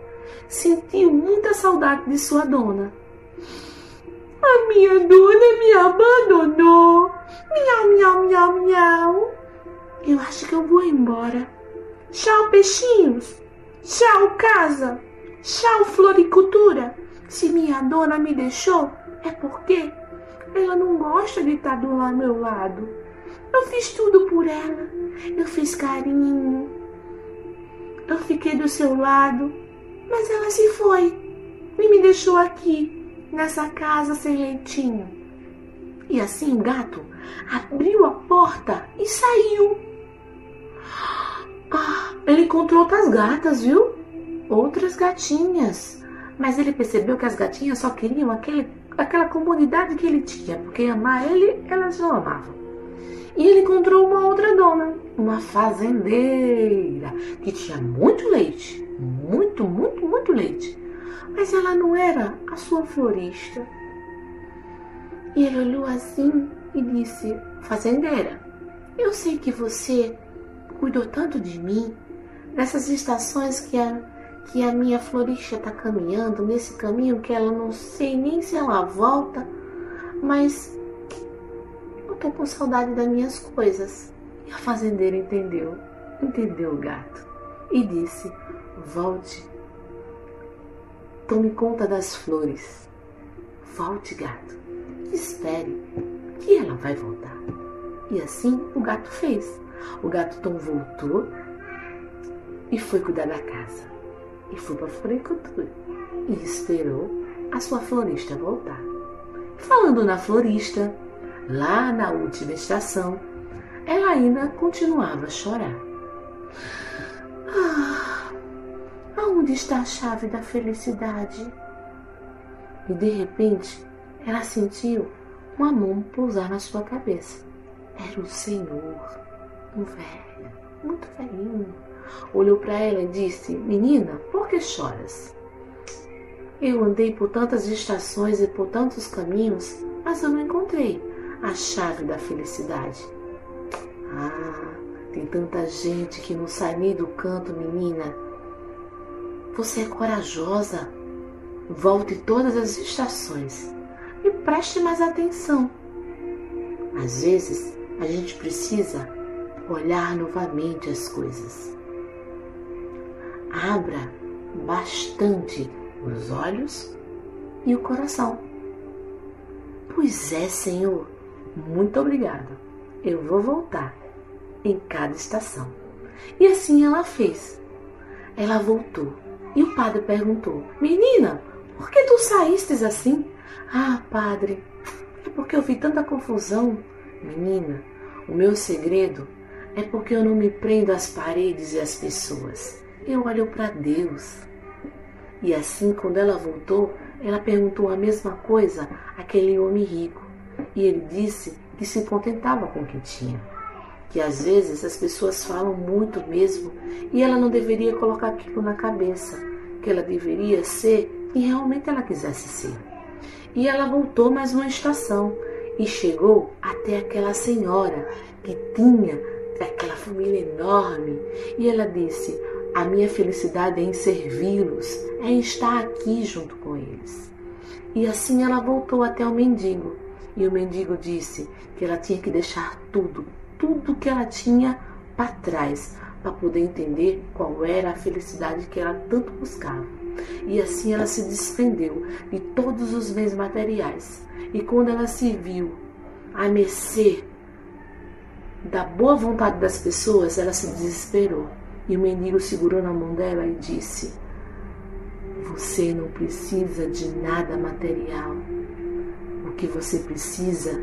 sentiu muita saudade de sua dona. A minha dona me abandonou. Miau, miau, miau, miau. Eu acho que eu vou embora. Tchau, peixinhos. Tchau, casa. Tchau, floricultura. Se minha dona me deixou, é porque ela não gosta de estar do meu lado. Eu fiz tudo por ela. Eu fiz carinho. Eu fiquei do seu lado. Mas ela se foi e me deixou aqui nessa casa sem leitinho. E assim o gato abriu a porta e saiu. Ah, ele encontrou outras gatas, viu? Outras gatinhas. Mas ele percebeu que as gatinhas só queriam aquele, aquela comunidade que ele tinha, porque amar ele, elas não amavam. E ele encontrou uma outra dona, uma fazendeira, que tinha muito leite. Muito, muito, muito leite mas ela não era a sua florista. E ele olhou assim e disse: Fazendeira, eu sei que você cuidou tanto de mim, nessas estações que a, que a minha florista está caminhando, nesse caminho que ela não sei nem se ela volta, mas eu tô com saudade das minhas coisas. E a fazendeira entendeu, entendeu o gato, e disse: Volte Tome conta das flores. Volte, gato. Espere, que ela vai voltar. E assim o gato fez. O gato Tom voltou e foi cuidar da casa. E foi para a floricultura. E esperou a sua florista voltar. Falando na florista, lá na última estação, ela ainda continuava a chorar. Ah, Aonde está a chave da felicidade? E de repente ela sentiu uma mão pousar na sua cabeça. Era o Senhor, um velho, muito velhinho. Olhou para ela e disse: Menina, por que choras? Eu andei por tantas estações e por tantos caminhos, mas eu não encontrei a chave da felicidade. Ah, tem tanta gente que não sai nem do canto, menina você é corajosa. Volte todas as estações e preste mais atenção. Às vezes, a gente precisa olhar novamente as coisas. Abra bastante os olhos e o coração. Pois é, Senhor, muito obrigado. Eu vou voltar em cada estação. E assim ela fez. Ela voltou e o padre perguntou: Menina, por que tu saístes assim? Ah, padre, é porque eu vi tanta confusão. Menina, O meu segredo é porque eu não me prendo às paredes e às pessoas. Eu olho para Deus. E assim, quando ela voltou, ela perguntou a mesma coisa àquele homem rico. E ele disse que se contentava com o que tinha. Que às vezes as pessoas falam muito mesmo e ela não deveria colocar aquilo na cabeça, que ela deveria ser quem realmente ela quisesse ser. E ela voltou mais uma estação e chegou até aquela senhora que tinha aquela família enorme. E ela disse: A minha felicidade é em servi-los, é em estar aqui junto com eles. E assim ela voltou até o mendigo. E o mendigo disse que ela tinha que deixar tudo, tudo que ela tinha para trás, para poder entender qual era a felicidade que ela tanto buscava. E assim ela se desprendeu de todos os bens materiais. E quando ela se viu a mercê da boa vontade das pessoas, ela se desesperou. E o mendigo segurou na mão dela e disse: Você não precisa de nada material. O que você precisa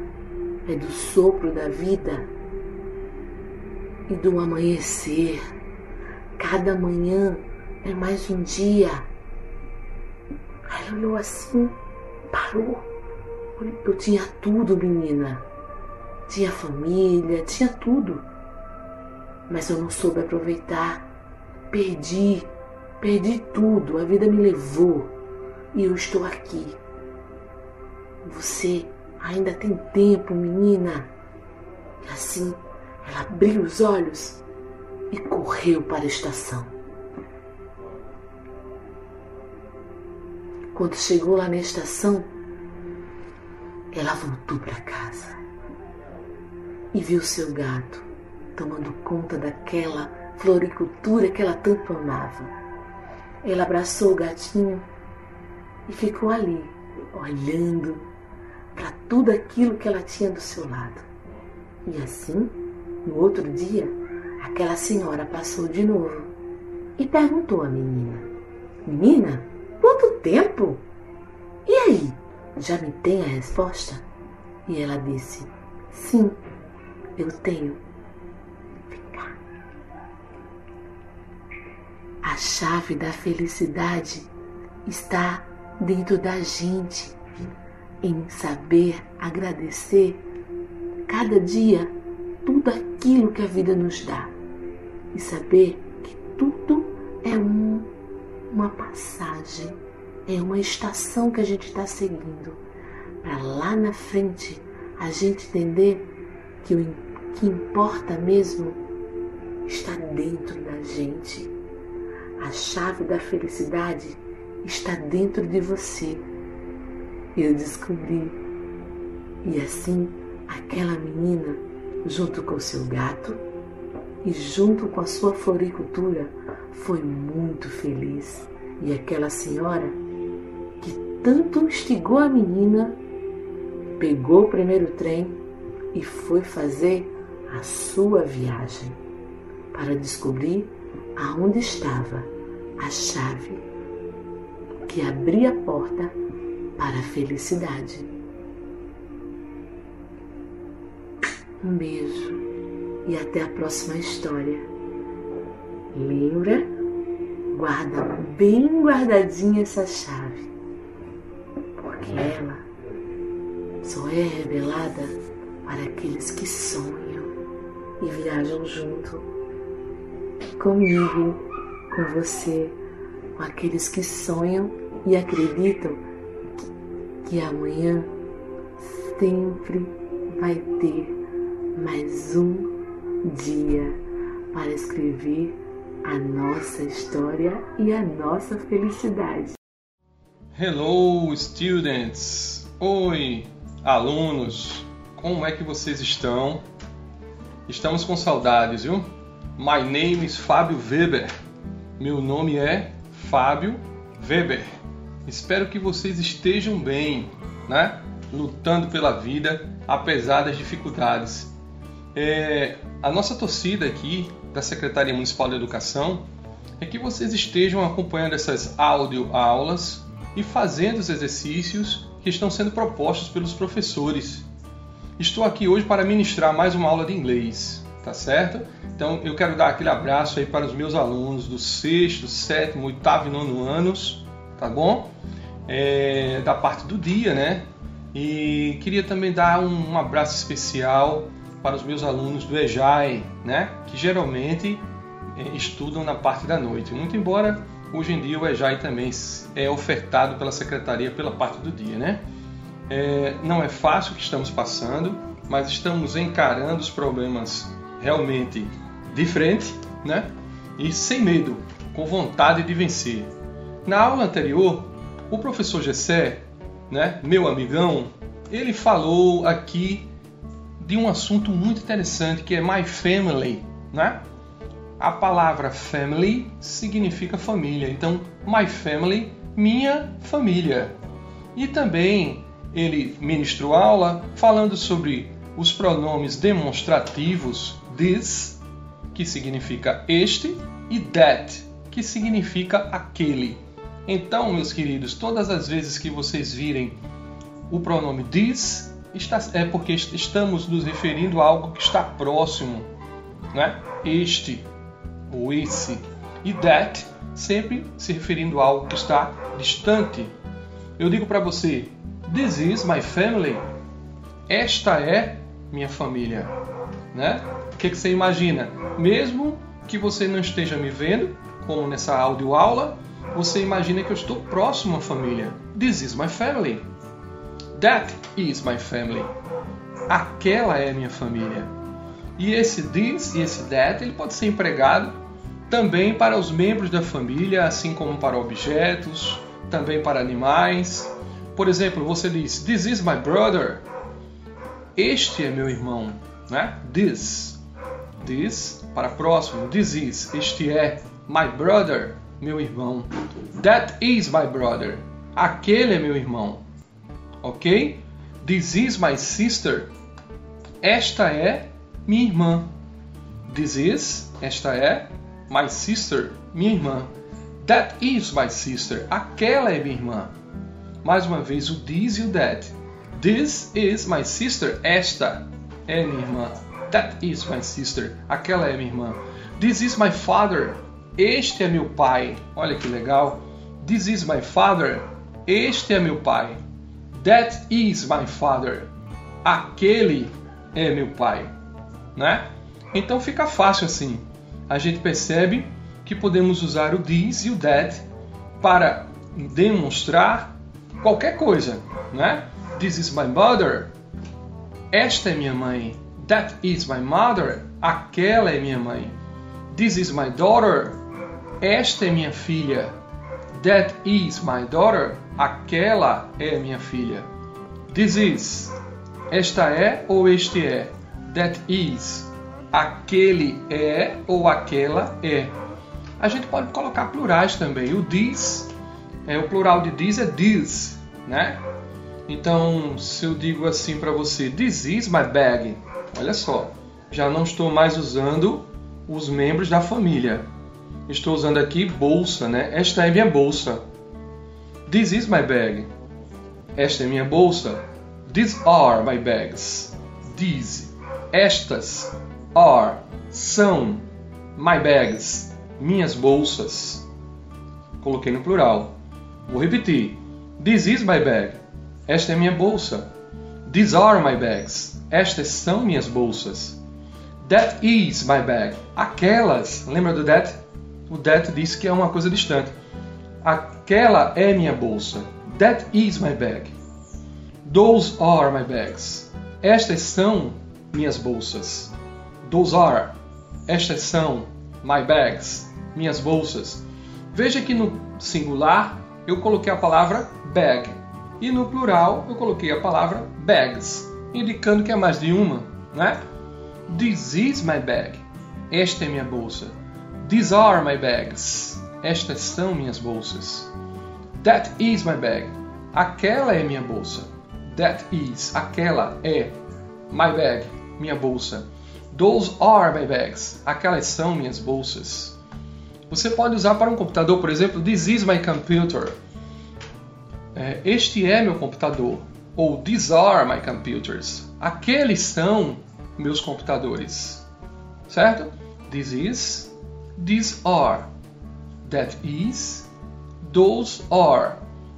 é do sopro da vida e do amanhecer. Cada manhã é mais um dia. Ela olhou assim, parou. Eu tinha tudo, menina. Tinha família, tinha tudo. Mas eu não soube aproveitar. Perdi, perdi tudo. A vida me levou. E eu estou aqui. Você ainda tem tempo, menina. E assim ela abriu os olhos e correu para a estação. Quando chegou lá na estação, ela voltou para casa e viu seu gato tomando conta daquela floricultura que ela tanto amava. Ela abraçou o gatinho e ficou ali, olhando para tudo aquilo que ela tinha do seu lado. E assim, no outro dia, aquela senhora passou de novo e perguntou à menina: Menina, quanto tempo? E aí, já me tem a resposta? E ela disse: Sim, eu tenho. A chave da felicidade está dentro da gente, em saber agradecer cada dia tudo aquilo que a vida nos dá. E saber que tudo é um, uma passagem, é uma estação que a gente está seguindo. Para lá na frente a gente entender que o que importa mesmo está dentro da gente. A chave da felicidade está dentro de você. Eu descobri. E assim, aquela menina, junto com seu gato e junto com a sua floricultura, foi muito feliz. E aquela senhora, que tanto instigou a menina, pegou o primeiro trem e foi fazer a sua viagem para descobrir aonde estava a chave que abria a porta para a felicidade. Um beijo e até a próxima história. Lembra? Guarda bem guardadinha essa chave, porque ela só é revelada para aqueles que sonham e viajam junto comigo, com você, com aqueles que sonham e acreditam que amanhã sempre vai ter mais um dia para escrever a nossa história e a nossa felicidade. Hello, students! Oi, alunos! Como é que vocês estão? Estamos com saudades, viu? My name is Fábio Weber. Meu nome é Fábio Weber. Espero que vocês estejam bem, né? Lutando pela vida, apesar das dificuldades. É, a nossa torcida aqui da Secretaria Municipal de Educação é que vocês estejam acompanhando essas áudio aulas e fazendo os exercícios que estão sendo propostos pelos professores estou aqui hoje para ministrar mais uma aula de inglês, tá certo? Então eu quero dar aquele abraço aí para os meus alunos do sexto, sétimo, oitavo e nono anos, tá bom? É, da parte do dia, né? E queria também dar um, abraço especial para os meus alunos do EJAI, né? Que geralmente é, estudam na parte da noite. Muito embora hoje em dia o EJAI também é ofertado pela secretaria pela parte do dia, né? É, não é fácil o que estamos passando, mas estamos encarando os problemas realmente de frente, né? E sem medo, com vontade de vencer. Na aula anterior, o professor Gessé, né, meu amigão, ele falou aqui de um assunto muito interessante que é my family, né? A palavra family significa família, então my family, minha família. E também ele ministrou aula falando sobre os pronomes demonstrativos this, que significa este, e that, que significa aquele. Então, meus queridos, todas as vezes que vocês virem o pronome this, é porque estamos nos referindo a algo que está próximo, né? Este ou esse. E that, sempre se referindo a algo que está distante. Eu digo para você, this is my family. Esta é minha família, né? que, que você imagina? Mesmo que você não esteja me vendo, como nessa aula, você imagina que eu estou próximo à família. This is my family. That is my family. Aquela é minha família. E esse this e esse that ele pode ser empregado também para os membros da família, assim como para objetos, também para animais. Por exemplo, você diz: This is my brother. Este é meu irmão, né? This This para próximo. This is. Este é. My brother. Meu irmão. That is my brother. Aquele é meu irmão. Ok? This is my sister. Esta é minha irmã. This is. Esta é. My sister. Minha irmã. That is my sister. Aquela é minha irmã. Mais uma vez o this e o that. This is my sister. Esta é minha irmã. That is my sister. Aquela é minha irmã. This is my father. Este é meu pai. Olha que legal. This is my father. Este é meu pai. That is my father. Aquele é meu pai, né? Então fica fácil assim. A gente percebe que podemos usar o this e o that para demonstrar qualquer coisa, né? This is my mother. Esta é minha mãe. That is my mother. Aquela é minha mãe. This is my daughter. Esta é minha filha. That is my daughter. Aquela é minha filha. This is. Esta é ou este é. That is. Aquele é ou aquela é. A gente pode colocar plurais também. O this, é, o plural de this é this, né? Então, se eu digo assim para você, this is my bag, Olha só, já não estou mais usando os membros da família. Estou usando aqui bolsa, né? Esta é minha bolsa. This is my bag. Esta é minha bolsa. These are my bags. These, estas, are, são my bags, minhas bolsas. Coloquei no plural. Vou repetir. This is my bag. Esta é minha bolsa. These are my bags. Estas são minhas bolsas. That is my bag. Aquelas, lembra do that? O that diz que é uma coisa distante. Aquela é minha bolsa. That is my bag. Those are my bags. Estas são minhas bolsas. Those are. Estas são my bags. Minhas bolsas. Veja que no singular eu coloquei a palavra bag e no plural eu coloquei a palavra bags indicando que é mais de uma, né? This is my bag. Esta é minha bolsa. These are my bags. Estas são minhas bolsas. That is my bag. Aquela é minha bolsa. That is. Aquela é. My bag. Minha bolsa. Those are my bags. Aquelas são minhas bolsas. Você pode usar para um computador, por exemplo, This is my computer. É, este é meu computador. ou these are my computers. Aqueles são meus computadores. Certo? This is, these are, that is, those are.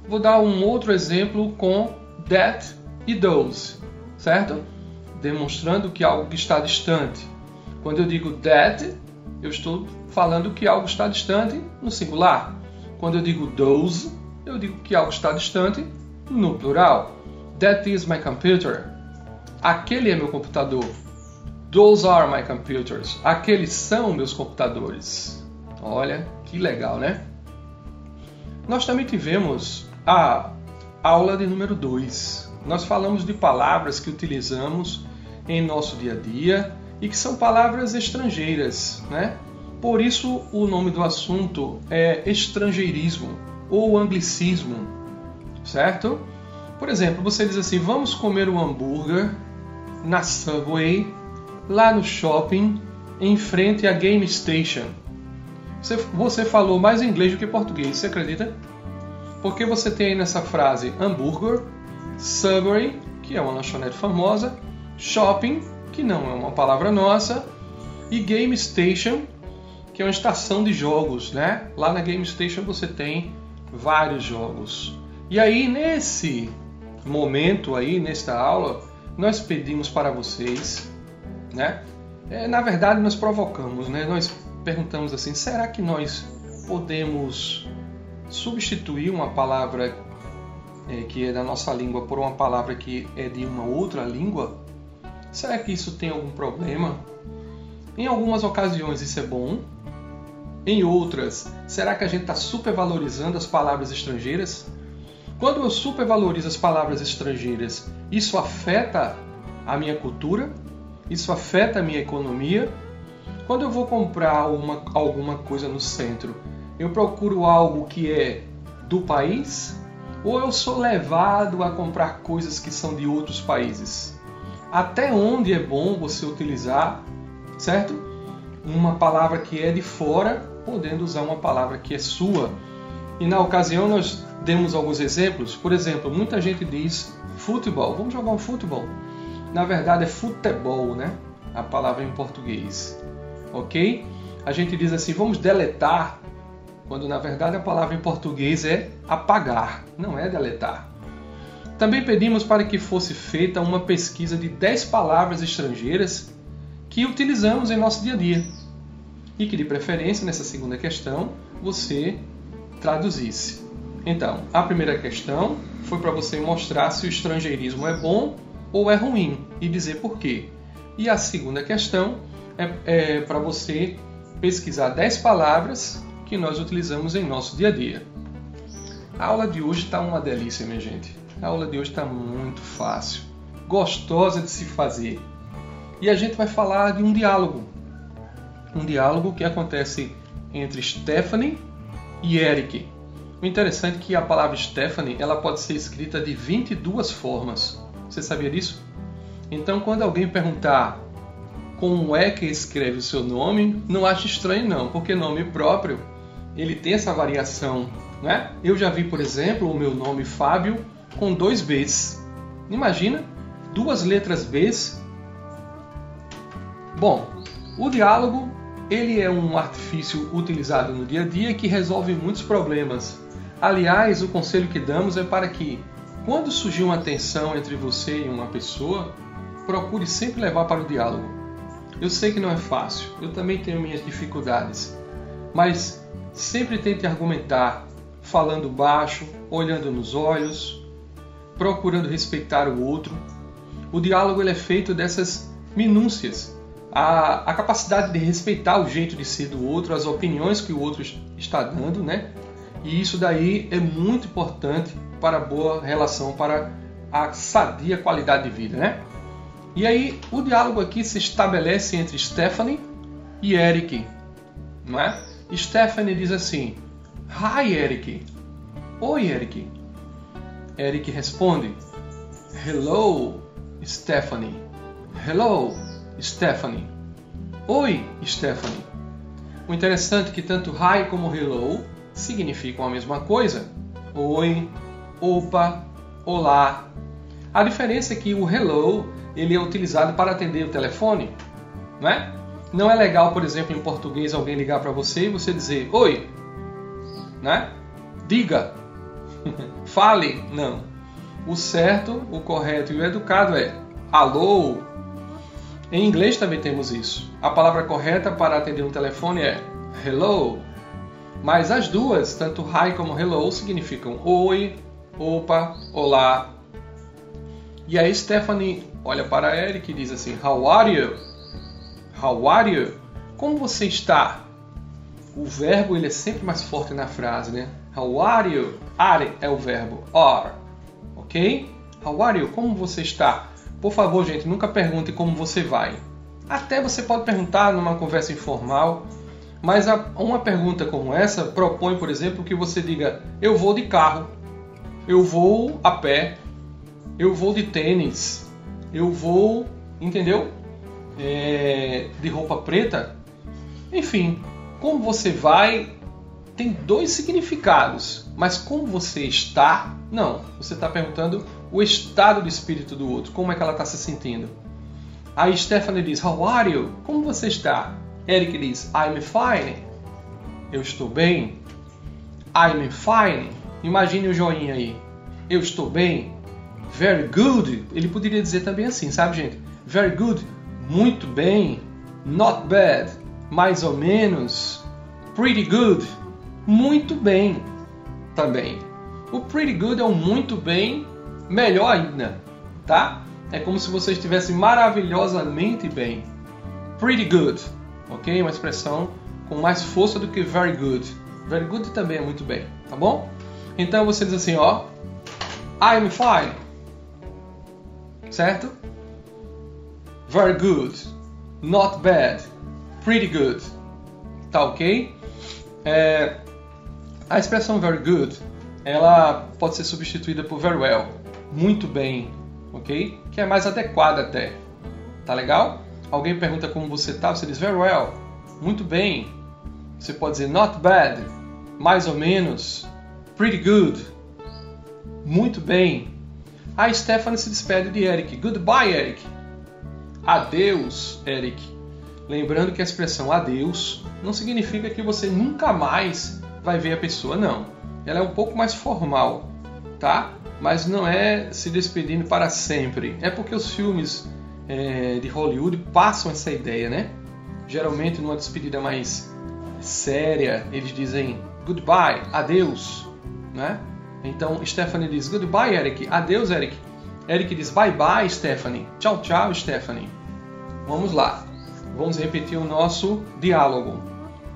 Vou dar um outro exemplo com that e those, certo? Demonstrando que algo está distante. Quando eu digo that, eu estou falando que algo está distante no singular. Quando eu digo those, eu digo que algo está distante no plural. That is my computer. Aquele é meu computador. Those are my computers. Aqueles são meus computadores. Olha que legal, né? Nós também tivemos a aula de número 2. Nós falamos de palavras que utilizamos em nosso dia a dia e que são palavras estrangeiras, né? Por isso o nome do assunto é estrangeirismo ou anglicismo, certo? Por exemplo, você diz assim: vamos comer um hambúrguer na Subway, lá no shopping, em frente à Game Station. Você, você falou mais inglês do que português, você acredita? Porque você tem aí nessa frase hambúrguer, Subway, que é uma lanchonete famosa, shopping, que não é uma palavra nossa, e Game Station, que é uma estação de jogos, né? Lá na Game Station você tem vários jogos. E aí nesse momento aí nesta aula, nós pedimos para vocês, né? É, na verdade, nós provocamos, né? Nós perguntamos assim: será que nós podemos substituir uma palavra é, que é da nossa língua por uma palavra que é de uma outra língua? Será que isso tem algum problema? Em algumas ocasiões isso é bom, em outras, será que a gente está supervalorizando as palavras estrangeiras? Quando eu supervalorizo as palavras estrangeiras, isso afeta a minha cultura? Isso afeta a minha economia? Quando eu vou comprar uma, alguma coisa no centro, eu procuro algo que é do país? Ou eu sou levado a comprar coisas que são de outros países? Até onde é bom você utilizar, certo? Uma palavra que é de fora, podendo usar uma palavra que é sua. E na ocasião nós demos alguns exemplos. Por exemplo, muita gente diz futebol, vamos jogar um futebol. Na verdade é futebol, né? A palavra em português. Ok? A gente diz assim, vamos deletar, quando na verdade a palavra em português é apagar, não é deletar. Também pedimos para que fosse feita uma pesquisa de 10 palavras estrangeiras que utilizamos em nosso dia a dia. E que, de preferência, nessa segunda questão, você traduzisse. Então, a primeira questão foi para você mostrar se o estrangeirismo é bom ou é ruim e dizer por quê. E a segunda questão é, é para você pesquisar 10 palavras que nós utilizamos em nosso dia a dia. A aula de hoje está uma delícia, minha gente. A aula de hoje está muito fácil, gostosa de se fazer. E a gente vai falar de um diálogo. Um diálogo que acontece entre Stephanie e Eric. O interessante é que a palavra Stephanie ela pode ser escrita de 22 formas. Você sabia disso? Então, quando alguém perguntar como é que escreve o seu nome, não ache estranho não, porque nome próprio ele tem essa variação, né? Eu já vi, por exemplo, o meu nome Fábio com dois Bs. Imagina duas letras Bs. Bom, o diálogo ele é um artifício utilizado no dia a dia que resolve muitos problemas Aliás, o conselho que damos é para que, quando surgir uma tensão entre você e uma pessoa, procure sempre levar para o diálogo. Eu sei que não é fácil, eu também tenho minhas dificuldades, mas sempre tente argumentar, falando baixo, olhando nos olhos, procurando respeitar o outro. O diálogo é feito dessas minúcias, a, a capacidade de respeitar o jeito de ser do outro, as opiniões que o outro está dando, né? E isso daí é muito importante para a boa relação, para a sadia qualidade de vida, né? E aí o diálogo aqui se estabelece entre Stephanie e Eric, não é? Stephanie diz assim: Hi, Eric. Oi, Eric. Eric responde: Hello, Stephanie. Hello, Stephanie. Oi, Stephanie. O interessante é que tanto hi como hello significam a mesma coisa. Oi, opa, olá. A diferença é que o hello ele é utilizado para atender o telefone, não é? Não é legal, por exemplo, em português alguém ligar para você e você dizer oi, né? Diga, fale, não. O certo, o correto e o educado é alô. Em inglês também temos isso. A palavra correta para atender um telefone é hello. Mas as duas, tanto hi como hello, significam oi, opa, olá. E aí Stephanie olha para Eric e diz assim: How are you? How are you? Como você está? O verbo ele é sempre mais forte na frase, né? How are you? Are é o verbo. Are. Ok? How are you? Como você está? Por favor, gente, nunca pergunte como você vai. Até você pode perguntar numa conversa informal, mas uma pergunta como essa propõe, por exemplo, que você diga: Eu vou de carro, eu vou a pé, eu vou de tênis, eu vou, entendeu? É, de roupa preta. Enfim, como você vai tem dois significados, mas como você está, não. Você está perguntando o estado do espírito do outro, como é que ela está se sentindo. Aí Stephanie diz: How are you? Como você está? Eric diz: I'm fine. Eu estou bem. I'm fine. Imagine o joinha aí. Eu estou bem. Very good. Ele poderia dizer também assim, sabe, gente? Very good. Muito bem. Not bad. Mais ou menos. Pretty good. Muito bem. Também. O pretty good é um muito bem, melhor ainda, tá? É como se você estivesse maravilhosamente bem. Pretty good ok? Uma expressão com mais força do que very good. Very good também é muito bem, tá bom? Então você diz assim, ó, I'm fine, certo? Very good, not bad, pretty good, tá ok? É, a expressão very good, ela pode ser substituída por very well, muito bem, ok? Que é mais adequada até, tá legal? Alguém pergunta como você está, você diz very well, muito bem. Você pode dizer not bad, mais ou menos, pretty good, muito bem. A Stephanie se despede de Eric. Goodbye, Eric. Adeus, Eric. Lembrando que a expressão adeus não significa que você nunca mais vai ver a pessoa, não. Ela é um pouco mais formal, tá? Mas não é se despedindo para sempre. É porque os filmes é, de Hollywood passam essa ideia, né? Geralmente numa despedida mais séria, eles dizem goodbye, adeus, né? Então Stephanie diz goodbye, Eric, adeus, Eric. Eric diz bye bye, Stephanie. Tchau, tchau, Stephanie. Vamos lá. Vamos repetir o nosso diálogo.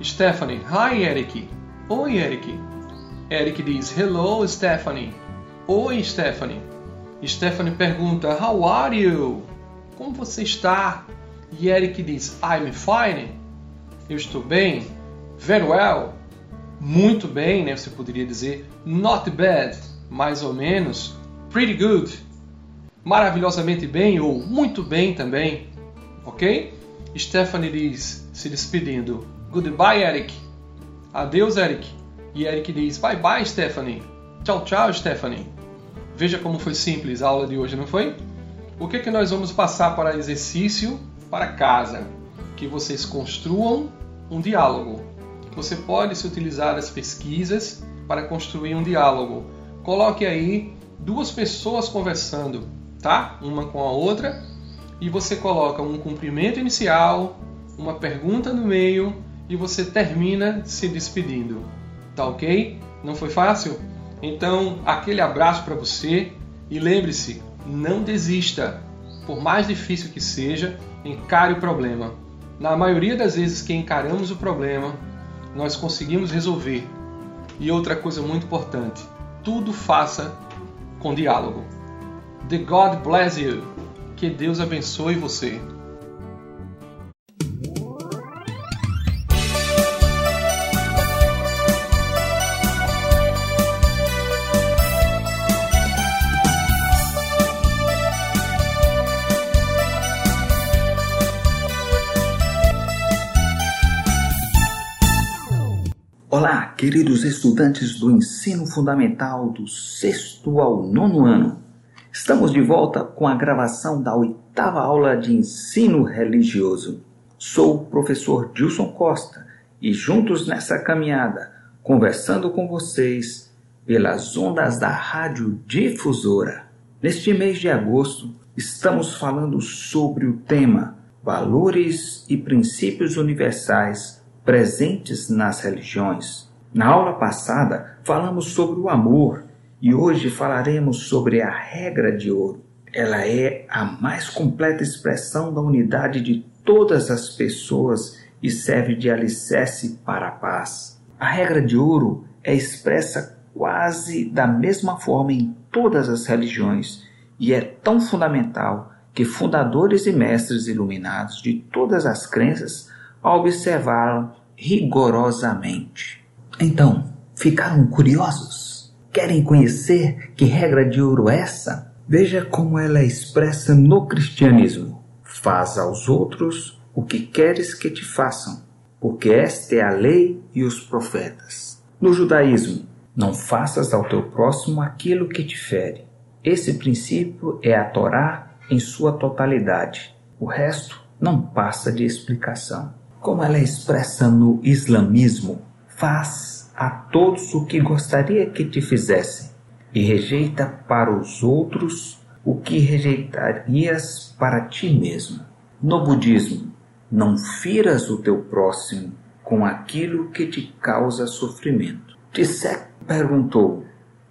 Stephanie, hi, Eric. Oi, Eric. Eric diz hello, Stephanie. Oi, Stephanie. Stephanie pergunta how are you? Como você está? E Eric diz: I'm fine. Eu estou bem. Very well. Muito bem, né? Você poderia dizer not bad, mais ou menos. Pretty good. Maravilhosamente bem ou muito bem também. Ok? Stephanie diz, se despedindo: Goodbye, Eric. Adeus, Eric. E Eric diz: Bye bye, Stephanie. Tchau, tchau, Stephanie. Veja como foi simples a aula de hoje, não foi? O que, é que nós vamos passar para exercício para casa? Que vocês construam um diálogo. Você pode se utilizar das pesquisas para construir um diálogo. Coloque aí duas pessoas conversando, tá? Uma com a outra, e você coloca um cumprimento inicial, uma pergunta no meio e você termina se despedindo. Tá ok? Não foi fácil? Então, aquele abraço para você e lembre-se, não desista. Por mais difícil que seja, encare o problema. Na maioria das vezes que encaramos o problema, nós conseguimos resolver. E outra coisa muito importante, tudo faça com diálogo. The God bless you. Que Deus abençoe você. Queridos estudantes do ensino fundamental do sexto ao nono ano. Estamos de volta com a gravação da oitava aula de ensino religioso. Sou o professor Dilson Costa e juntos nessa caminhada, conversando com vocês pelas ondas da Rádio Difusora. Neste mês de agosto, estamos falando sobre o tema Valores e Princípios Universais presentes nas religiões. Na aula passada, falamos sobre o amor e hoje falaremos sobre a regra de ouro. Ela é a mais completa expressão da unidade de todas as pessoas e serve de alicerce para a paz. A regra de ouro é expressa quase da mesma forma em todas as religiões e é tão fundamental que fundadores e mestres iluminados de todas as crenças a observaram rigorosamente. Então, ficaram curiosos? Querem conhecer que regra de ouro é essa? Veja como ela é expressa no cristianismo. Faz aos outros o que queres que te façam, porque esta é a lei e os profetas. No judaísmo, não faças ao teu próximo aquilo que te fere. Esse princípio é a Torá em sua totalidade. O resto não passa de explicação. Como ela é expressa no islamismo, faz a todos o que gostaria que te fizessem, e rejeita para os outros o que rejeitarias para ti mesmo. No budismo, não firas o teu próximo com aquilo que te causa sofrimento. Tsek perguntou: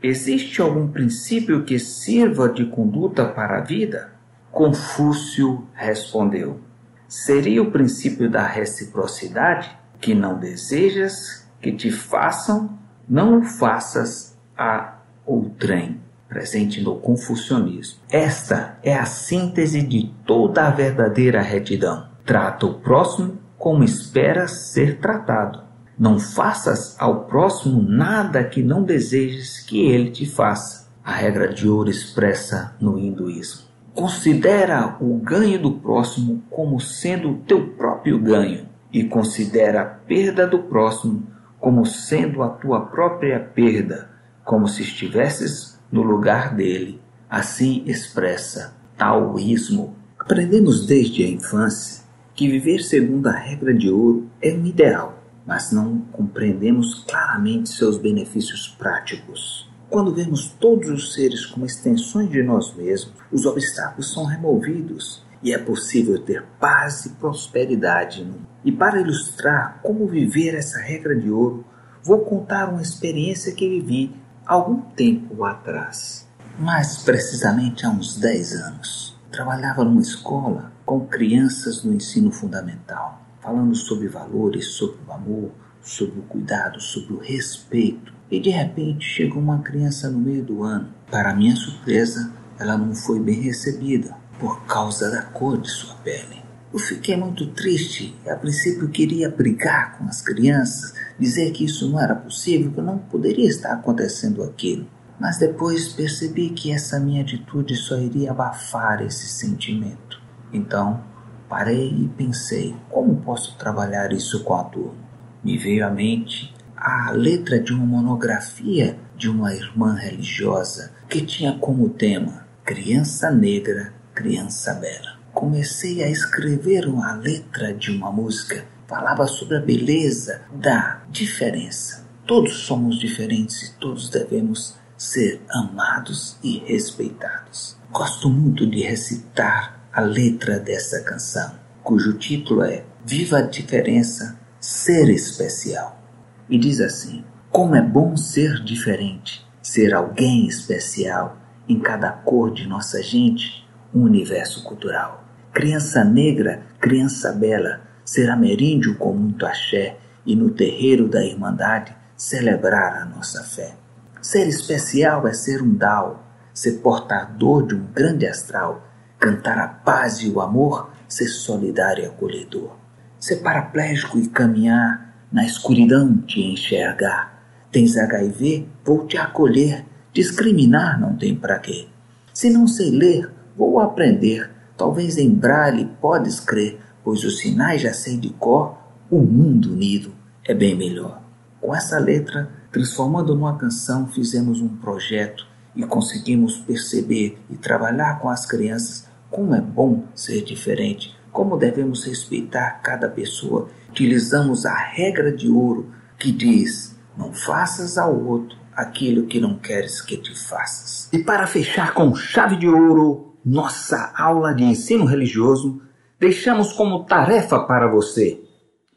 Existe algum princípio que sirva de conduta para a vida? Confúcio respondeu: Seria o princípio da reciprocidade, que não desejas que te façam, não o faças a outrem, presente no confucionismo. Esta é a síntese de toda a verdadeira retidão. Trata o próximo como esperas ser tratado. Não faças ao próximo nada que não desejes que ele te faça. A regra de ouro expressa no hinduísmo. Considera o ganho do próximo como sendo o teu próprio ganho e considera a perda do próximo como sendo a tua própria perda, como se estivesses no lugar dele. Assim expressa taoísmo. Aprendemos desde a infância que viver segundo a regra de ouro é um ideal, mas não compreendemos claramente seus benefícios práticos. Quando vemos todos os seres como extensões de nós mesmos, os obstáculos são removidos e é possível ter paz e prosperidade. E para ilustrar como viver essa regra de ouro, vou contar uma experiência que vivi algum tempo atrás. Mais precisamente há uns 10 anos. Trabalhava numa escola com crianças no ensino fundamental, falando sobre valores, sobre o amor, sobre o cuidado, sobre o respeito. E de repente chegou uma criança no meio do ano. Para minha surpresa, ela não foi bem recebida por causa da cor de sua pele. Eu fiquei muito triste. A princípio queria brigar com as crianças, dizer que isso não era possível, que não poderia estar acontecendo aquilo. Mas depois percebi que essa minha atitude só iria abafar esse sentimento. Então, parei e pensei: como posso trabalhar isso com a turma? Me veio à mente a letra de uma monografia de uma irmã religiosa que tinha como tema Criança Negra, Criança Bela comecei a escrever uma letra de uma música. Falava sobre a beleza da diferença. Todos somos diferentes e todos devemos ser amados e respeitados. Gosto muito de recitar a letra dessa canção, cujo título é Viva a Diferença, Ser Especial. E diz assim: Como é bom ser diferente, ser alguém especial em cada cor de nossa gente, um universo cultural. Criança negra, criança bela, ser ameríndio com muito axé e no terreiro da Irmandade celebrar a nossa fé. Ser especial é ser um dao, ser portador de um grande astral, cantar a paz e o amor, ser solidário e acolhedor. Ser paraplégico e caminhar, na escuridão te enxergar. Tens HIV, vou te acolher, discriminar não tem para quê. Se não sei ler, vou aprender Talvez em braille podes crer, pois os sinais já sei de cor, o mundo unido é bem melhor. Com essa letra, transformando numa canção, fizemos um projeto e conseguimos perceber e trabalhar com as crianças como é bom ser diferente, como devemos respeitar cada pessoa. Utilizamos a regra de ouro que diz: não faças ao outro aquilo que não queres que te faças. E para fechar com chave de ouro nossa aula de ensino religioso, deixamos como tarefa para você.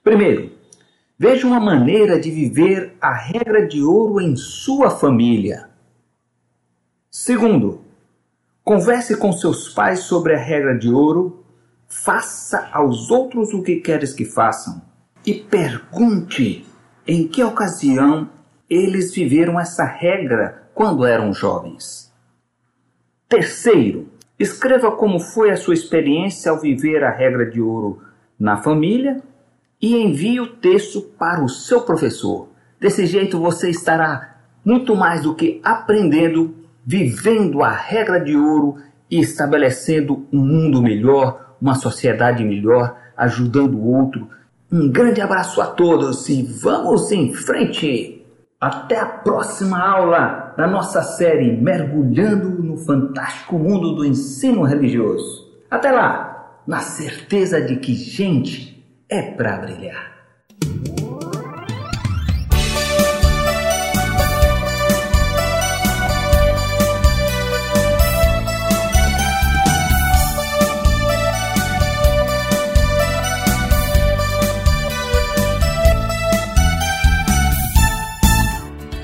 Primeiro, veja uma maneira de viver a regra de ouro em sua família. Segundo, converse com seus pais sobre a regra de ouro, faça aos outros o que queres que façam e pergunte em que ocasião eles viveram essa regra quando eram jovens. Terceiro, escreva como foi a sua experiência ao viver a regra de ouro na família e envie o texto para o seu professor. Desse jeito você estará muito mais do que aprendendo, vivendo a regra de ouro e estabelecendo um mundo melhor, uma sociedade melhor, ajudando o outro. Um grande abraço a todos e vamos em frente! Até a próxima aula da nossa série Mergulhando no Fantástico Mundo do Ensino Religioso. Até lá, na certeza de que gente é para brilhar.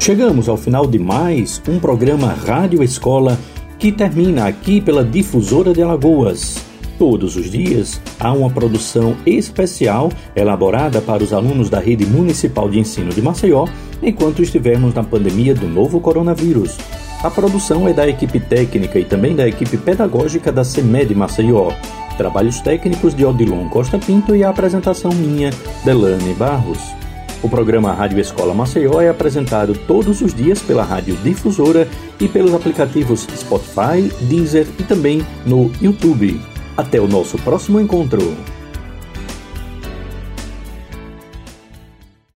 Chegamos ao final de mais um programa Rádio Escola que termina aqui pela Difusora de Alagoas. Todos os dias há uma produção especial elaborada para os alunos da Rede Municipal de Ensino de Maceió enquanto estivermos na pandemia do novo coronavírus. A produção é da equipe técnica e também da equipe pedagógica da CEMED Maceió. Trabalhos técnicos de Odilon Costa Pinto e a apresentação minha, Delane Barros. O programa Rádio Escola Maceió é apresentado todos os dias pela Rádio Difusora e pelos aplicativos Spotify, Deezer e também no YouTube. Até o nosso próximo encontro.